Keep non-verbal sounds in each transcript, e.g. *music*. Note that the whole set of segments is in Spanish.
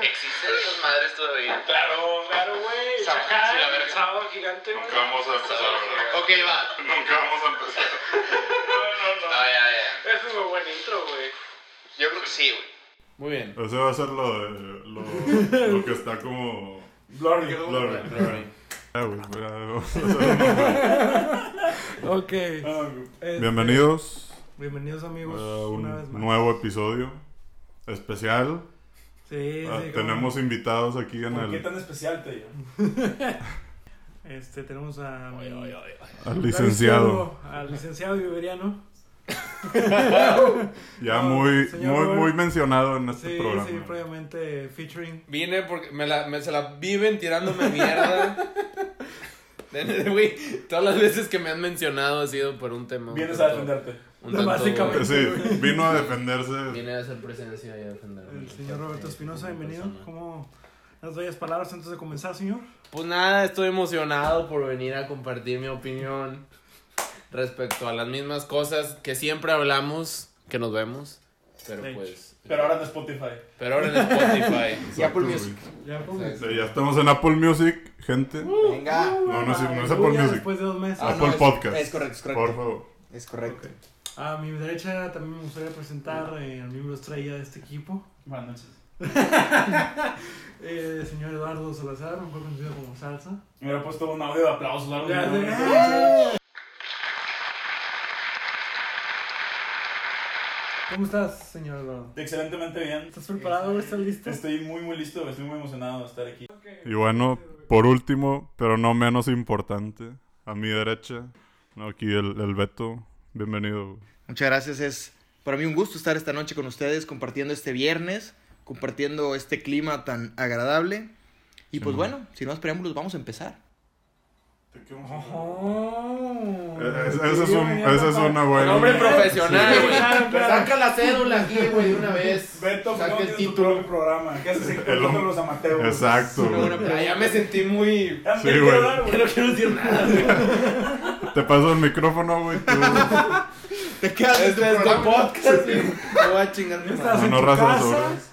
¿Existen esas madres todavía? Claro, claro, güey. Chacal, sí, la verga. sábado gigante, güey. Nunca vamos a empezar, ¿verdad? Ok, va. Nunca vamos a empezar. No, no, no. Ah, ya, ya. Es un muy buen intro, güey. Yo creo que sí, güey. Muy bien. Ese va a ser lo de. Lo, lo que está como. Blurry. Blurry. Blurry. Ah, güey, ya, vamos a hacer un- *laughs* Ok. Este, Bienvenidos Bienvenidos amigos a una vez un más. nuevo episodio especial. Sí, Ah, sí, tenemos invitados aquí en ¿Por qué el tan especial, te digo? *laughs* Este, tenemos a al licenciado. Al licenciado Iberiano. *laughs* Ya muy, muy, muy mencionado en este Sí, programa. sí, previamente featuring. Vine porque me la, me, se la viven tirándome mierda. *laughs* Güey, todas las veces que me han mencionado ha sido por un tema. Vienes a defenderte. Un tanto- Básicamente. Sí, vino a defenderse. Vine a hacer presencia y a defenderme. El señor Roberto Espinosa, bienvenido. persona. ¿Cómo las bellas palabras antes de comenzar, señor? Pues nada, estoy emocionado por venir a compartir mi opinión respecto a las mismas cosas que siempre hablamos, que nos vemos. Pero pues. Pero ahora en Spotify. Pero ahora en Spotify. *laughs* Exacto, güey. Ya, pues. Exacto. Sí, ya estamos en Apple Music, gente. Venga. No, no es, no es Apple Music. Después de dos meses. Ah, Apple no, es- Podcast. Es correcto, es correcto. Por favor. Es correcto. A mi derecha también me gustaría presentar eh, al miembro estrella de este equipo, Buenas noches. *laughs* eh, señor Eduardo Salazar, mejor conocido como Salsa. Me hubiera puesto un audio de aplausos largo. ¿Cómo estás, señor Eduardo? Excelentemente bien. ¿Estás preparado? ¿Estás listo? Estoy muy, muy listo. Estoy muy emocionado de estar aquí. Y bueno, por último, pero no menos importante, a mi derecha, no, aquí el, el Beto. Bienvenido. Muchas gracias. Es para mí un gusto estar esta noche con ustedes, compartiendo este viernes, compartiendo este clima tan agradable. Y pues Sí, bueno, sin más preámbulos, vamos a empezar. Oh. Eh, Esa es, un- esa es una buena. Nombre profesional, Sí, güey. claro. Saca la cédula aquí, güey, de una vez. Beto, Saca ¿cómo el título. programa? ¿Qué haces El hom- los amateurs? Exacto. Güey. pregunta. Ya me sentí muy. Sí, güey. güey. No quiero decir nada. Te paso el micrófono, güey. Tú. *laughs* ¿Te quedas Este es tu programa? podcast, güey. Me voy a chingar mi madre. No tu razas sobras.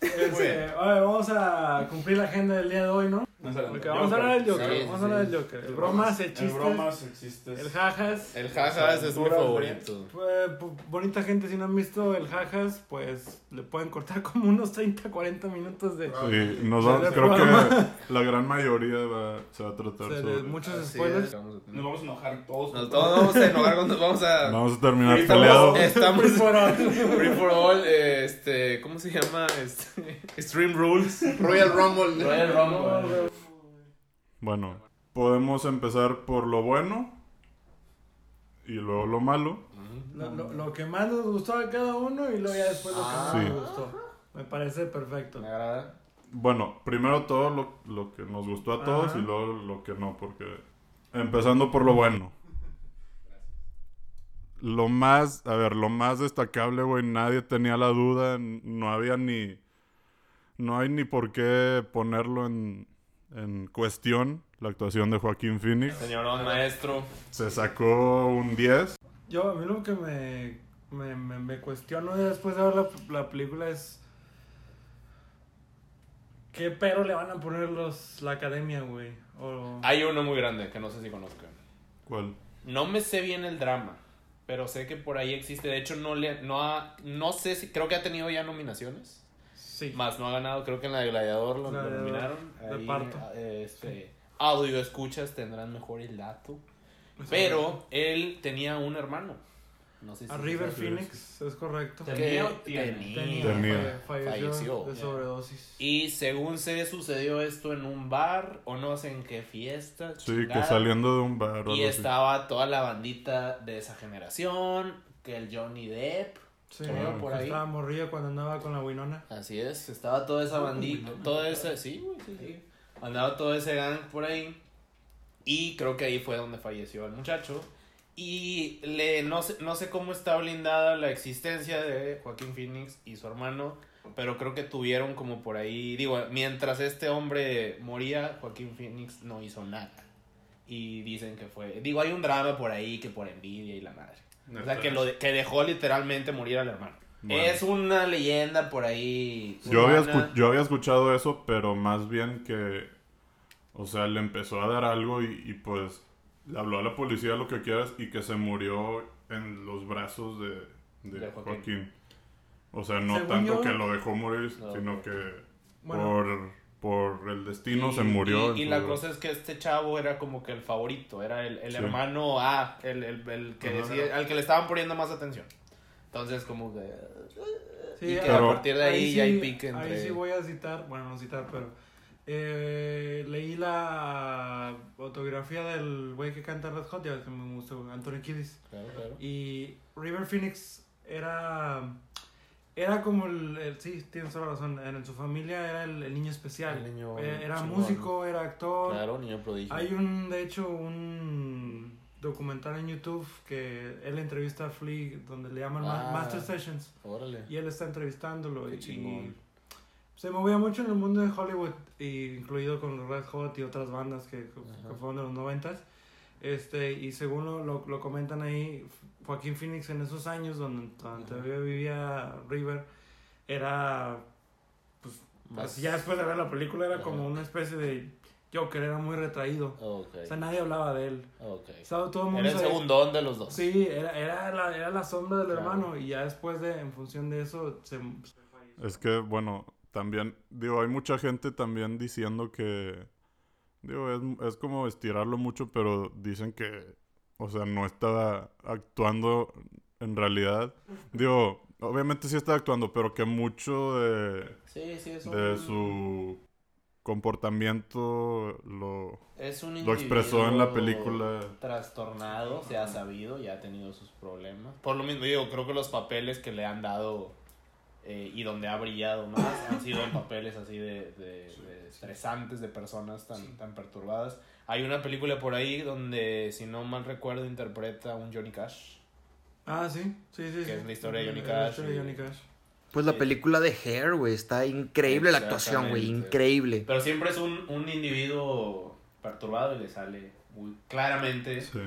Este, a ver, vamos a cumplir la agenda del día de hoy, ¿no? No vamos a hablar del Joker. Sí, vamos sí, a hablar del Joker. El bromas, el chiste, El bromas existe. el jajas. El jajas es mi Duras, favorito. Pues, pu- bonita gente, si no han visto el jajas, pues le pueden cortar *laughs* como unos 30, 40 minutos de, Sí, nos Sí, va- del creo programa. que la gran mayoría va- se va a tratar de- de sobre. muchos Así spoilers. vamos Nos vamos a enojar todos. Nos todos vamos a enojar cuando nos vamos a. Vamos a terminar peleados. Estamos. Free for all. Free for all, eh, este. ¿Cómo se llama? Este. Stream Rules. Royal Rumble. Royal Rumble. Bueno, podemos empezar por lo bueno y luego lo malo. Lo, lo- lo que más nos gustó a cada uno y luego ya después lo que Ah. más Sí. nos gustó. Me parece perfecto. Me agrada. Bueno, primero todo lo, lo que nos gustó a todos Ajá. y luego lo que no, porque empezando por lo bueno. Lo más, a ver, lo más destacable, güey, nadie tenía la duda, n- no había ni, no hay ni por qué ponerlo en, en cuestión, la actuación de Joaquín Phoenix. Señorón maestro. Se sacó un 10. Yo, a mí lo que me, me, me, me cuestiono después de ver la, la película es. ¿Qué pero le van a poner los, la academia, güey? O... Hay uno muy grande que no sé si conozcan. ¿Cuál? No me sé bien el drama, pero sé que por ahí existe. De hecho, no le, no ha, no sé si, creo que ha tenido ya nominaciones. Sí. Más no ha ganado, creo que en la de Gladiador lo, Gladiador, nominaron. de Ahí, parto. eh, Este, audio escuchas tendrán mejor el dato. Pero él tenía un hermano. No sé si A se River. Phoenix, es correcto. ¿Tenía tenía. Tenía. falle- falleció, de sobredosis. Y según sé, sucedió esto en un bar o no sé en qué fiesta. Sí, que saliendo de un bar Y así. estaba toda la bandita de esa generación, que el Johnny Depp, Sí, por ahí. Estaba morrillo cuando andaba con la Winona. así es, estaba toda esa bandita, todo ese, sí, güey, sí, sí. Andaba todo ese gang por ahí. Y creo que ahí fue donde falleció el muchacho. Y le, no, sé, no sé cómo está blindada la existencia de Joaquín Phoenix y su hermano, pero creo que tuvieron como por ahí, digo, mientras este hombre moría, Joaquín Phoenix no hizo nada. Y dicen que fue, digo, hay un drama por ahí que por envidia y la madre. O sea, que, lo de- que dejó literalmente morir al hermano. Bueno. Es una leyenda por ahí. Yo había, yo había escuchado eso, pero más bien que, o sea, le empezó a dar algo y, y, pues le habló a la policía lo que quieras y que se murió en los brazos de, de De Joaquín. Joaquín. O sea, no Según tanto yo- que lo dejó morir, No, sino que Bueno. por, por el destino Y- se murió. Y, la cosa es que este chavo era como que el favorito, era el, el Sí. hermano A, el, el, el que decía- al que le estaban poniendo más atención. Entonces, como que. Sí, y que Pero- a partir de ahí, ya sí- hay pique entre. Ahí sí voy a citar, bueno, no citar, pero eh, leí la autografía del güey que canta Red Hot, ya ves que me gustó, Anthony Kiddis. Claro, claro. Y River Phoenix era era como el, el- sí, tienes toda la razón, en su familia era el, el niño especial. El niño Eh, era chingón. músico, era actor. Claro, niño prodigio. Hay un, de hecho, un documental en YouTube que él entrevista a Flea donde le llaman Ma- Ah. Master Sessions Órale. y él está entrevistándolo Qué y, chingón. y se movía mucho en el mundo de Hollywood y incluido con los Red Hot y otras bandas que, que fueron de los noventas este y según lo, lo, lo comentan ahí Joaquín Phoenix en esos años donde, donde vivía River era pues Más- así ya después de ver la película era Ajá. como una especie de Joker era muy retraído Ok. o sea nadie hablaba de él ok. estaba todo el mundo Era el segundón de los dos. sí era, era, la, era la sombra del Claro. hermano y ya después de en función de eso se, Es que, bueno, también, digo, hay mucha gente también diciendo que, digo, es, es como estirarlo mucho, pero dicen que, o sea, no estaba actuando en realidad. Digo, obviamente sí está actuando, pero que mucho de, Sí, sí, un. de su comportamiento lo, Es un lo expresó en la película. Trastornado, se ha sabido, ya ha tenido sus problemas. Por lo mismo, digo, creo que los papeles que le han dado eh, y donde ha brillado más *coughs* han sido en papeles así de, de- de estresantes, de personas tan, tan perturbadas. Hay una película por ahí donde, si no mal recuerdo, interpreta a un Johnny Cash. Ah, sí, sí, sí. Que sí. es la historia de Johnny La Cash historia de Johnny Cash. Pues la Sí. película de Hair, güey, está increíble la actuación, güey, increíble. Pero siempre es un, un individuo perturbado y le sale muy claramente Sí.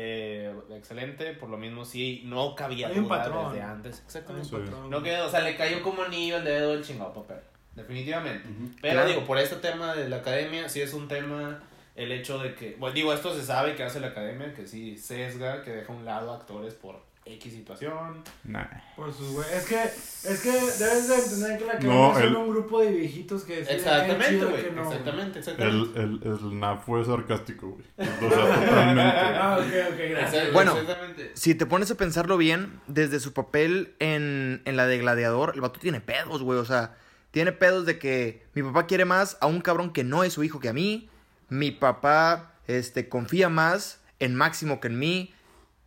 Eh, excelente. Por lo mismo, sí, no cabía Hay un duda patrón. desde antes. Exactamente. No quedó, o sea, le cayó como anillo el dedo el chingado papel. Definitivamente. Pero Claro. digo, por este tema de la academia, sí es un tema el hecho de que, bueno, digo, esto se sabe que hace la academia, que sí sesga, que deja a un lado actores por X situación. Nah. Por sus güey. Es que, es que debes de entender que la No, son el- un grupo de viejitos que deciden Exactamente, güey. no, exactamente, exactamente. El, el, el NAF fue sarcástico, güey. O sea, totalmente. *laughs* Ah, ok, ok, gracias. Bueno. exactamente. Si te pones a pensarlo bien, desde su papel en, en la de Gladiador, el vato tiene pedos, güey. O sea, tiene pedos de que mi papá quiere más a un cabrón que no es su hijo que a mí. Mi papá este, confía más en Máximo que en mí.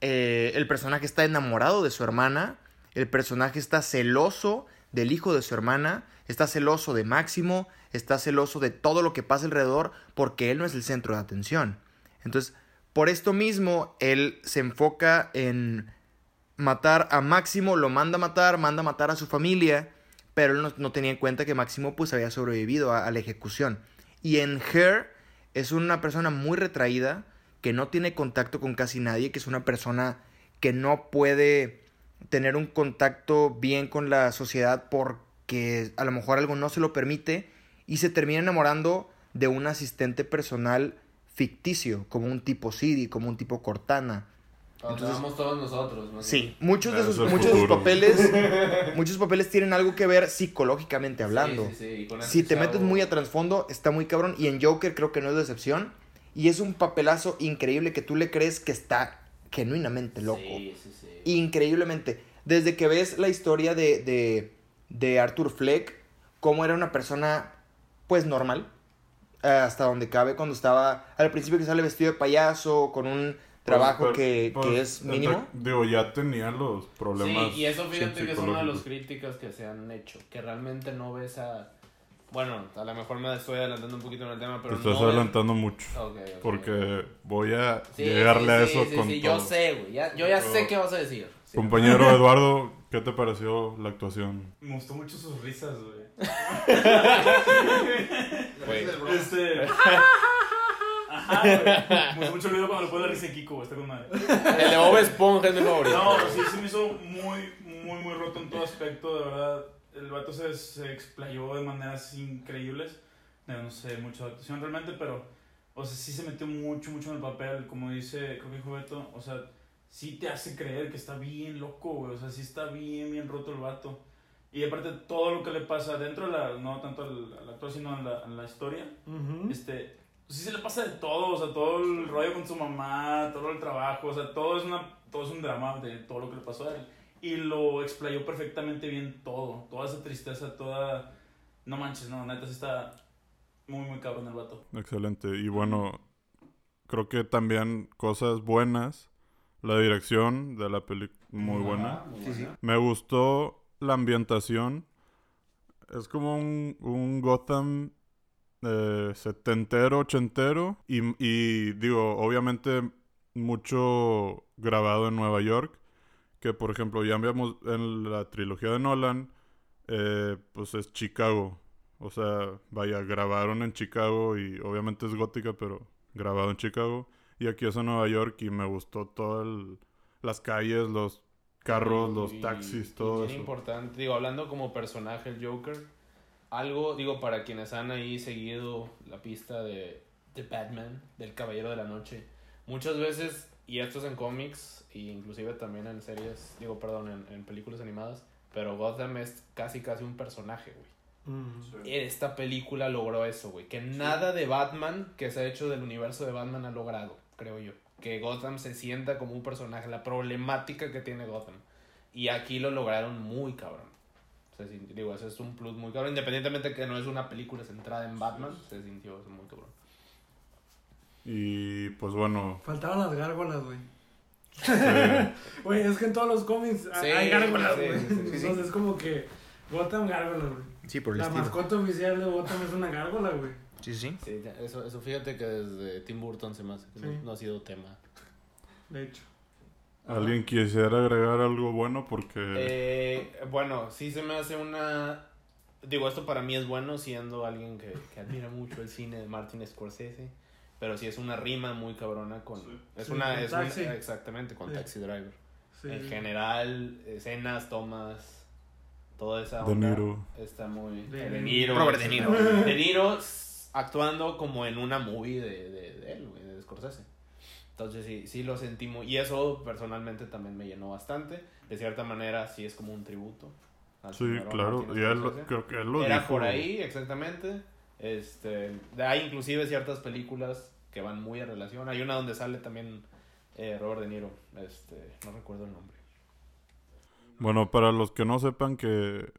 Eh, el personaje está enamorado de su hermana. El personaje está celoso del hijo de su hermana. Está celoso de Máximo. Está celoso de todo lo que pasa alrededor porque él no es el centro de atención. Entonces, por esto mismo, él se enfoca en matar a Máximo, lo manda a matar, manda a matar a su familia, pero él no, tenía en cuenta que Máximo pues había sobrevivido a la ejecución. Y en Her es una persona muy retraída, que no tiene contacto con casi nadie, que es una persona que no puede tener un contacto bien con la sociedad porque a lo mejor algo no se lo permite y se termina enamorando de un asistente personal ficticio, como un tipo Siri, como un tipo Cortana. Entonces, vamos todos nosotros. ¿no? Sí, muchos de sus, muchos de sus papeles, *laughs* muchos papeles tienen algo que ver psicológicamente hablando. Sí, sí, Si te metes muy a trasfondo, está muy cabrón. Y en Joker creo que no es de excepción. Y es un papelazo increíble que tú le crees que está genuinamente loco. Sí, sí, sí. Increíblemente. Desde que ves la historia de, de, de Arthur Fleck, cómo era una persona, pues normal, eh, hasta donde cabe, cuando estaba al principio que sale vestido de payaso, con un trabajo Pues, que, pues, que es mínimo. Digo, ya tenía los problemas. Sí, y eso fíjate que es una de las críticas que se han hecho, que realmente no ves a... Bueno, a lo mejor me estoy adelantando un poquito en el tema, pero Te estás no adelantando mucho. Ok, ok. Porque voy a Sí, llegarle a sí, eso sí, con sí, todo. yo sé, güey, ya- yo ya sé Todo. qué vas a decir. Sí. Compañero *laughs* Eduardo, ¿qué te pareció la actuación? Me gustó mucho sus risas, güey. *laughs* Güey. Este. *laughs* Ajá, güey. Me hizo mucho ruido cuando le pone la risa de Kiko, güey. Está con madre. El de Bob Esponja es mi favorito. No, sí, se me hizo muy, muy, muy roto en todo aspecto, de verdad. El vato se, se explayó de maneras increíbles. No, no sé mucho de actuación realmente, pero, o sea, sí se metió mucho, mucho en el papel. Como dice, creo que dijo Beto, o sea, sí te hace creer que está bien loco, güey. O sea, sí está bien, bien roto el vato. Y aparte, todo lo que le pasa dentro de la, no tanto al, al actor, sino en la, en la historia, Ujú. este, pues sí se le pasa de todo, o sea, todo el rollo con su mamá, todo el trabajo, o sea, todo es, una, todo es un drama de todo lo que le pasó a él. Y lo explayó perfectamente bien todo, toda esa tristeza, toda... No manches, no, neta, sí está muy, muy cabrón el vato. Excelente. Y bueno, creo que también cosas buenas. La dirección de la película, muy buena. Sí, sí. Me gustó la ambientación. Es como un, un Gotham eh, setentero, ochentero. Y, y digo, obviamente mucho grabado en Nueva York. Que por ejemplo, ya veamos en la trilogía de Nolan, eh, pues es Chicago. O sea, vaya, grabaron en Chicago y obviamente es gótica, pero grabado en Chicago. Y aquí es en Nueva York y me gustó todas las calles, los carros, los taxis, todo eso. importante, digo, hablando como personaje el Joker, algo, digo, para quienes han ahí seguido la pista de, de Batman, del Caballero de la Noche, muchas veces, y esto es en cómics, e inclusive también en series, digo, perdón, en, en películas animadas, pero Gotham es casi casi un personaje, güey. Mm. Esta película logró eso, güey. Que nada de Batman que se ha hecho del universo de Batman ha logrado, creo yo. Que Gotham se sienta como un personaje, la problemática que tiene Gotham. Y aquí lo lograron muy cabrón. Se sintió- digo, ese es un plus muy cabrón. Independientemente de que no es una película centrada en Batman, se sintió eso muy cabrón. Y pues bueno, Faltaban las gárgolas, güey. *laughs* Güey, es que en todos los cómics Sí, hay gárgolas, güey. sí, sí, sí. Entonces es como que Gotham gárgolas, güey. Sí, por el La estilo. mascota oficial de Gotham es una gárgola, güey. Sí, sí. Eso, eso fíjate que desde Tim Burton se me hace que no ha sido tema. De hecho. ¿alguien quisiera agregar algo bueno? Porque Eh, bueno, sí se me hace una... Digo, esto para mí es bueno siendo alguien que, que admira mucho el cine de Martin Scorsese. Pero sí es una rima muy cabrona con... Es Sí, una... con es una- Taxi. exactamente, con Sí. Taxi Driver. Sí. En general, escenas, tomas, toda esa De Niro. está muy... De- De Niro. Robert De Niro. *laughs* De Niro actuando como en una movie de, de, de él, güey, de Scorsese. Entonces sí, sí lo sentí muy... Y eso personalmente también me llenó bastante. De cierta manera sí es como un tributo. sí, señor claro. Y él, creo que él lo Era dijo. por ahí, exactamente. Este, hay inclusive ciertas películas que van muy en relación. Hay una donde sale también eh, Robert De Niro. Este, no recuerdo el nombre. Bueno, para los que no sepan que...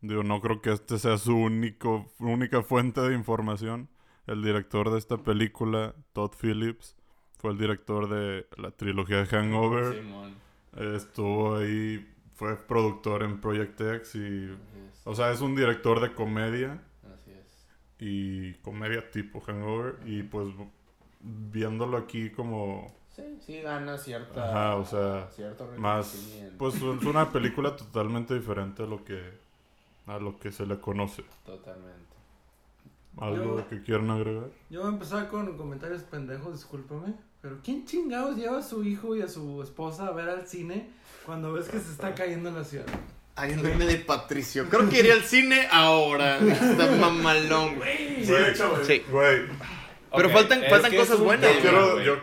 Digo, no creo que este sea su único, única fuente de información. El director de esta película, Todd Phillips, fue el director de la trilogía de Hangover. Simón. Estuvo ahí, fue productor en Project X y... O sea, es un director de comedia. Y comedia tipo Hangover y pues viéndolo aquí como Sí, sí gana cierta. Ajá, o sea, cierto más pues es una película totalmente diferente a lo que a lo que se le conoce. Totalmente. ¿Algo Yo- que quieran agregar? Yo voy a empezar con comentarios pendejos, discúlpame. Pero ¿quién chingados lleva a su hijo y a su esposa a ver al cine cuando ves que se está cayendo la ciudad? Hay un meme de Patricio. Creo que iría al cine ahora. Está mamalón, güey. Sí, de hecho, güey. Sí. Güey, Pero faltan, faltan cosas buenas. yo quiero güey. yo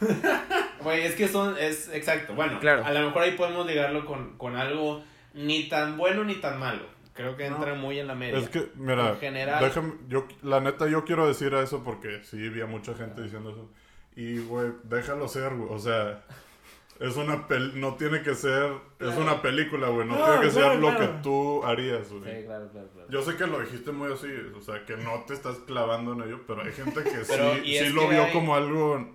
*laughs* Güey, es que son. Es exacto. Bueno, Claro. a lo mejor ahí podemos ligarlo con, con algo ni tan bueno ni tan malo. Creo que entra muy en la media. es que mira, En general- déjame yo la neta yo quiero decir eso porque sí había mucha gente diciendo eso. Y güey, déjalo ser, güey, o sea, es una pel no tiene que ser es una película, güey, no No, tiene que ser claro, lo claro. que tú harías, Sí, güey. claro, claro, claro. Yo sé que lo dijiste muy así, o sea, que no te estás clavando en ello, pero hay gente que *laughs* Pero, sí, sí lo que vio hay- como algo,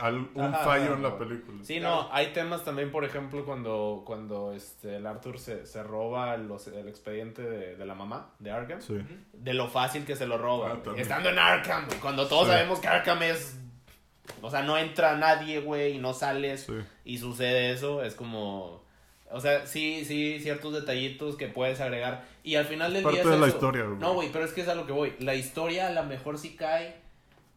al- un Ajá, fallo en la película. Sí, no, hay temas también, por ejemplo, cuando, cuando este, el Arthur se, se roba los, el expediente de, de la mamá de Arkham. Sí. De lo fácil que se lo roba. Ah. Estando en Arkham, güey, cuando todos Sí. sabemos que Arkham es... O sea, no entra nadie, güey, y no sales Sí. y sucede eso, es como... O sea, sí, sí, ciertos detallitos que puedes agregar. Y al final del Parte día es de la eso. historia, güey. No, güey, pero es que es a lo que voy. La historia a lo mejor sí cae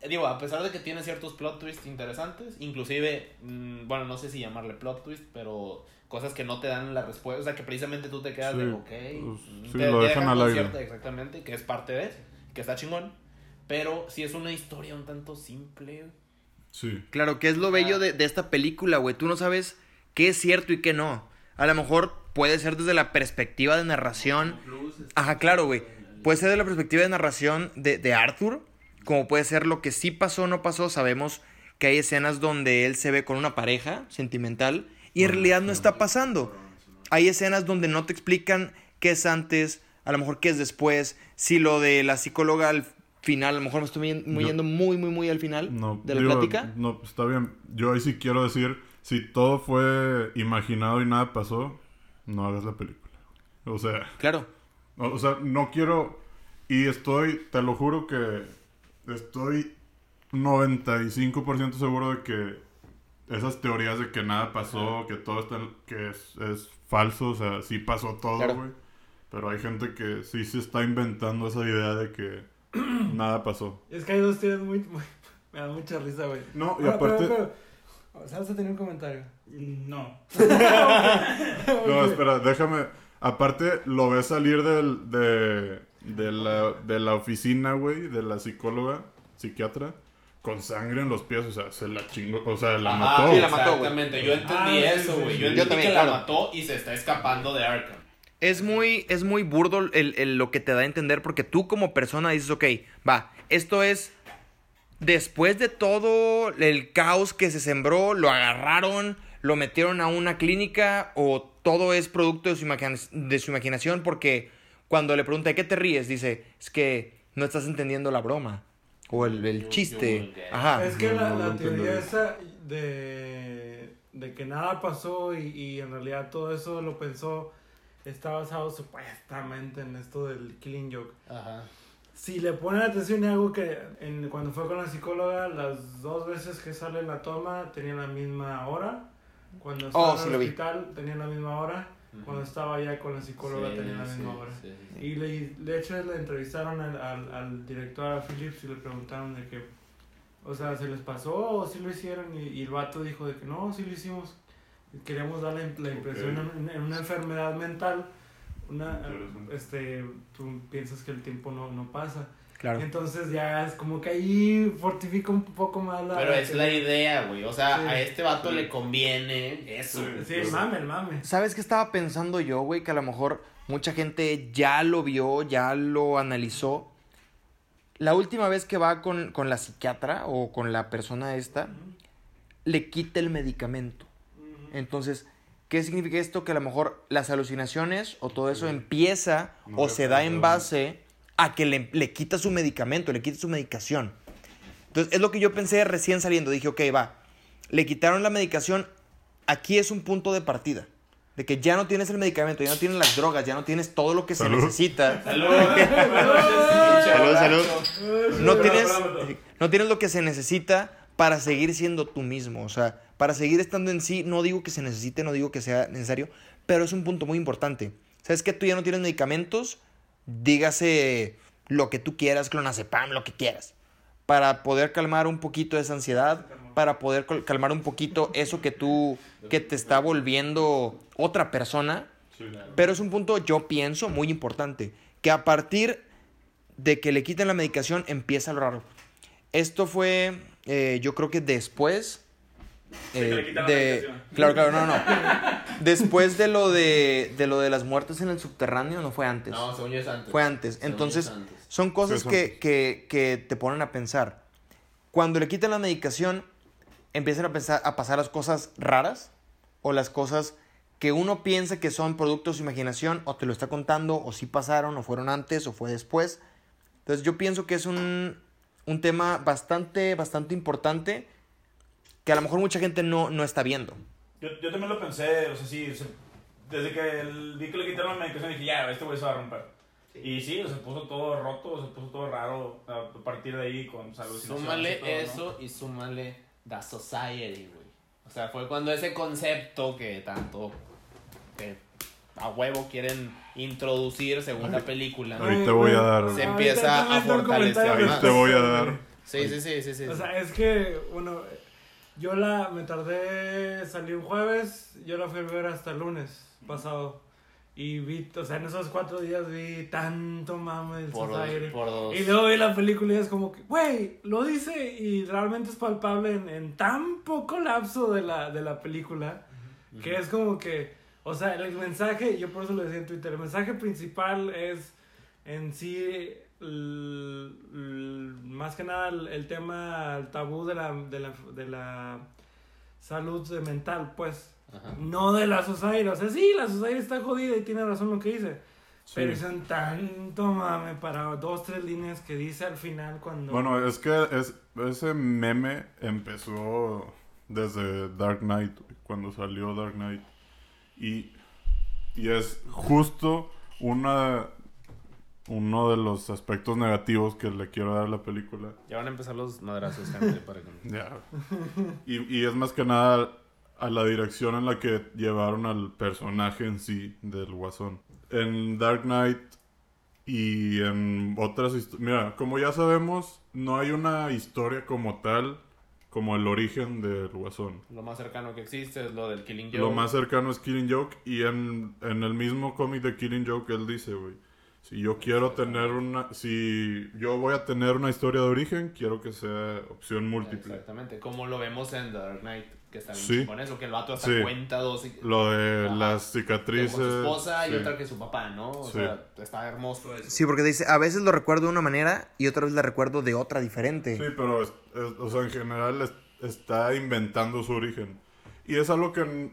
digo, a pesar de que tiene ciertos plot twists interesantes, inclusive, mm, bueno, no sé si llamarle plot twist, pero cosas que no te dan la respuesta, o sea, que precisamente tú te quedas Sí, de, ok, pues, mm, sí, te- lo te dejan dejan al aire. exactamente, que es parte de, que está chingón, pero sí es una historia un tanto simple. Sí. Claro, que es lo bello de, de esta película, güey. Tú no sabes qué es cierto y qué no. A lo mejor puede ser desde la perspectiva de narración. Ajá, claro, güey. Puede ser de la perspectiva de narración de, de Arthur, como puede ser lo que sí pasó o no pasó. Sabemos que hay escenas donde él se ve con una pareja sentimental y en realidad no está pasando. Hay escenas donde no te explican qué es antes, a lo mejor qué es después, si lo de la psicóloga al final, a lo mejor me estoy muy, Yo- yendo muy, muy, muy al final No, de la digo, plática. No, está bien. Yo ahí sí quiero decir, si todo fue imaginado y nada pasó, no hagas la película. O sea, Claro. o, o sea, no quiero y estoy, te lo juro que estoy 95% seguro de que esas teorías de que nada pasó, que todo está, que es, es falso, o sea, sí pasó todo, Claro. güey. Pero hay gente que sí se está inventando esa idea de que *clears throat* nada pasó. Es que hay dos tíos muy, muy- *laughs* Me da mucha risa, güey. No, y aparte... pero, pero, ¿Sabes a tener un comentario? No. *laughs* No, espera, déjame. Aparte, lo ves salir del, de, de, la, de la oficina, güey, de la psicóloga, psiquiatra, con sangre en los pies, o sea, se la chingó, o sea, la Ajá, mató. sí, la mató. Exactamente, yo entendí Ah, eso, sí, güey. sí. Yo Yo entendí también, que la mató y se está escapando de Arkham. Es muy, es muy burdo el, el- lo que te da a entender porque tú como persona dices, ok, va, esto es después de todo el caos que se sembró, lo agarraron, lo metieron a una clínica o todo es producto de su, imagina- de su imaginación porque cuando le pregunta, ¿de qué te ríes? Dice, es que no estás entendiendo la broma o el, el chiste. Ajá. Es que la, teoría esa de, de que nada pasó y, y en realidad todo eso lo pensó está basado supuestamente en esto del killing joke. Ajá. Si le ponen atención y algo que en, cuando fue con la psicóloga, las dos veces que sale en la toma tenían la misma hora. Cuando estaba Oh, en sí el lo vi. hospital tenían la misma hora. Cuando estaba allá con la psicóloga Sí, tenían la misma hora. sí, sí. Y le, de hecho le entrevistaron al, al, al director a Phillips y le preguntaron de que, o sea, ¿se les pasó o sí lo hicieron? Y, y el vato dijo de que no, sí lo hicimos. Queríamos dar la, la impresión en, en una enfermedad mental. Una, este, tú piensas que el tiempo no, no pasa. Claro. Entonces ya es como que ahí fortifica un poco más la... Pero es la idea, güey. O sea, Sí. a este vato Sí. le conviene eso. Sí. Sí, el mame, el mame. ¿Sabes qué estaba pensando yo, güey? Que a lo mejor mucha gente ya lo vio, ya lo analizó. La última vez que va con, con la psiquiatra o con la persona esta, le quita el medicamento. Entonces, ¿qué significa esto? Que a lo mejor las alucinaciones o todo eso empieza No o se da en base a que le, le quita su medicamento, le quita su medicación. Entonces, es lo que yo pensé recién saliendo. Dije, ok, va, le quitaron la medicación. Aquí es un punto de partida. De que ya no tienes el medicamento, ya no tienes las drogas, ya no tienes todo lo que Salud. se necesita. *laughs* Salud. Salud, salud. No tienes, no tienes lo que se necesita para seguir siendo tú mismo. O sea, para seguir estando en sí, no digo que se necesite, no digo que sea necesario, pero es un punto muy importante. ¿Sabes que tú ya no tienes medicamentos? Dígase lo que tú quieras, clonazepam, lo que quieras. Para poder calmar un poquito esa ansiedad, para poder calmar un poquito eso que tú, que te está volviendo otra persona. Pero es un punto, yo pienso, muy importante. Que a partir de que le quiten la medicación empieza lo raro. Esto fue, eh, yo creo que después eh, quitan la de... medicación. Claro, claro, no, no. *laughs* Después de lo de, de lo de las muertes en el subterráneo, no fue antes. No, según yo es antes. Fue antes. Según Entonces, antes. son cosas Sí, que, antes. que, que te ponen a pensar. Cuando le quitan la medicación, empiezan a, pensar, a pasar las cosas raras o las cosas que uno piensa que son productos de su imaginación o te lo está contando o si pasaron o fueron antes o fue después. Entonces yo pienso que es un, un tema bastante, bastante importante que a lo mejor mucha gente no, no está viendo. Yo, yo también lo pensé, o sea, sí, o sea, desde que el- vi que le quitaron la medicación dije, ya, este güey se va a romper. Y sí, o se puso todo roto, se puso todo raro a partir de ahí con salud. Súmale eso y súmale The Society, güey. O sea, fue cuando ese concepto que tanto que a huevo quieren introducir según la película. Ahí te voy a dar. Se empieza a fortalecer te voy a dar. Sí, sí, sí, sí, sí. O sea, es que, bueno, yo la me tardé, salí un jueves, yo la fui a ver hasta el lunes pasado. Y vi, o sea, en esos cuatro días vi tanto mame del por, dos, por dos. Y luego vi la película y es como que, güey, lo dice y realmente es palpable en, en tan poco lapso de la, de la película. Que es como que, o sea, el mensaje, yo por eso lo decía en Twitter, el mensaje principal es en sí, más que nada el, el tema, el tabú de la, de la, de la salud mental, pues. Ajá. No de la society, o sea, sí, la society está jodida y tiene razón lo que dice. Sí. Pero son tanto mame para dos, tres líneas que dice al final cuando... Bueno, es que es, ese meme empezó desde Dark Knight, cuando salió Dark Knight. Y, y es justo una, uno de los aspectos negativos que le quiero dar a la película. Ya van a empezar los madrazos, gente, para que... *laughs* Ya. Y, y es más que nada a la dirección en la que llevaron al personaje en sí del Guasón. En Dark Knight y en otras historias... Mira, como ya sabemos, no hay una historia como tal como el origen del Guasón. Lo más cercano que existe es lo del Killing Joke. Lo más cercano es Killing Joke y en, en el mismo cómic de Killing Joke él dice, güey, si yo quiero tener una... Si yo voy a tener una historia de origen, quiero que sea opción múltiple. Exactamente, como lo vemos en Dark Knight, que está bien Sí. con eso, que el vato hasta Sí. cuenta dos... Lo de las cicatrices. con su esposa y sí. otra que su papá, ¿no? O Sí. sea, está hermoso eso. Sí, porque dice, a veces lo recuerdo de una manera y otra vez la recuerdo de otra diferente. Sí, pero es- es- o sea, en general es- está inventando su origen. Y es algo que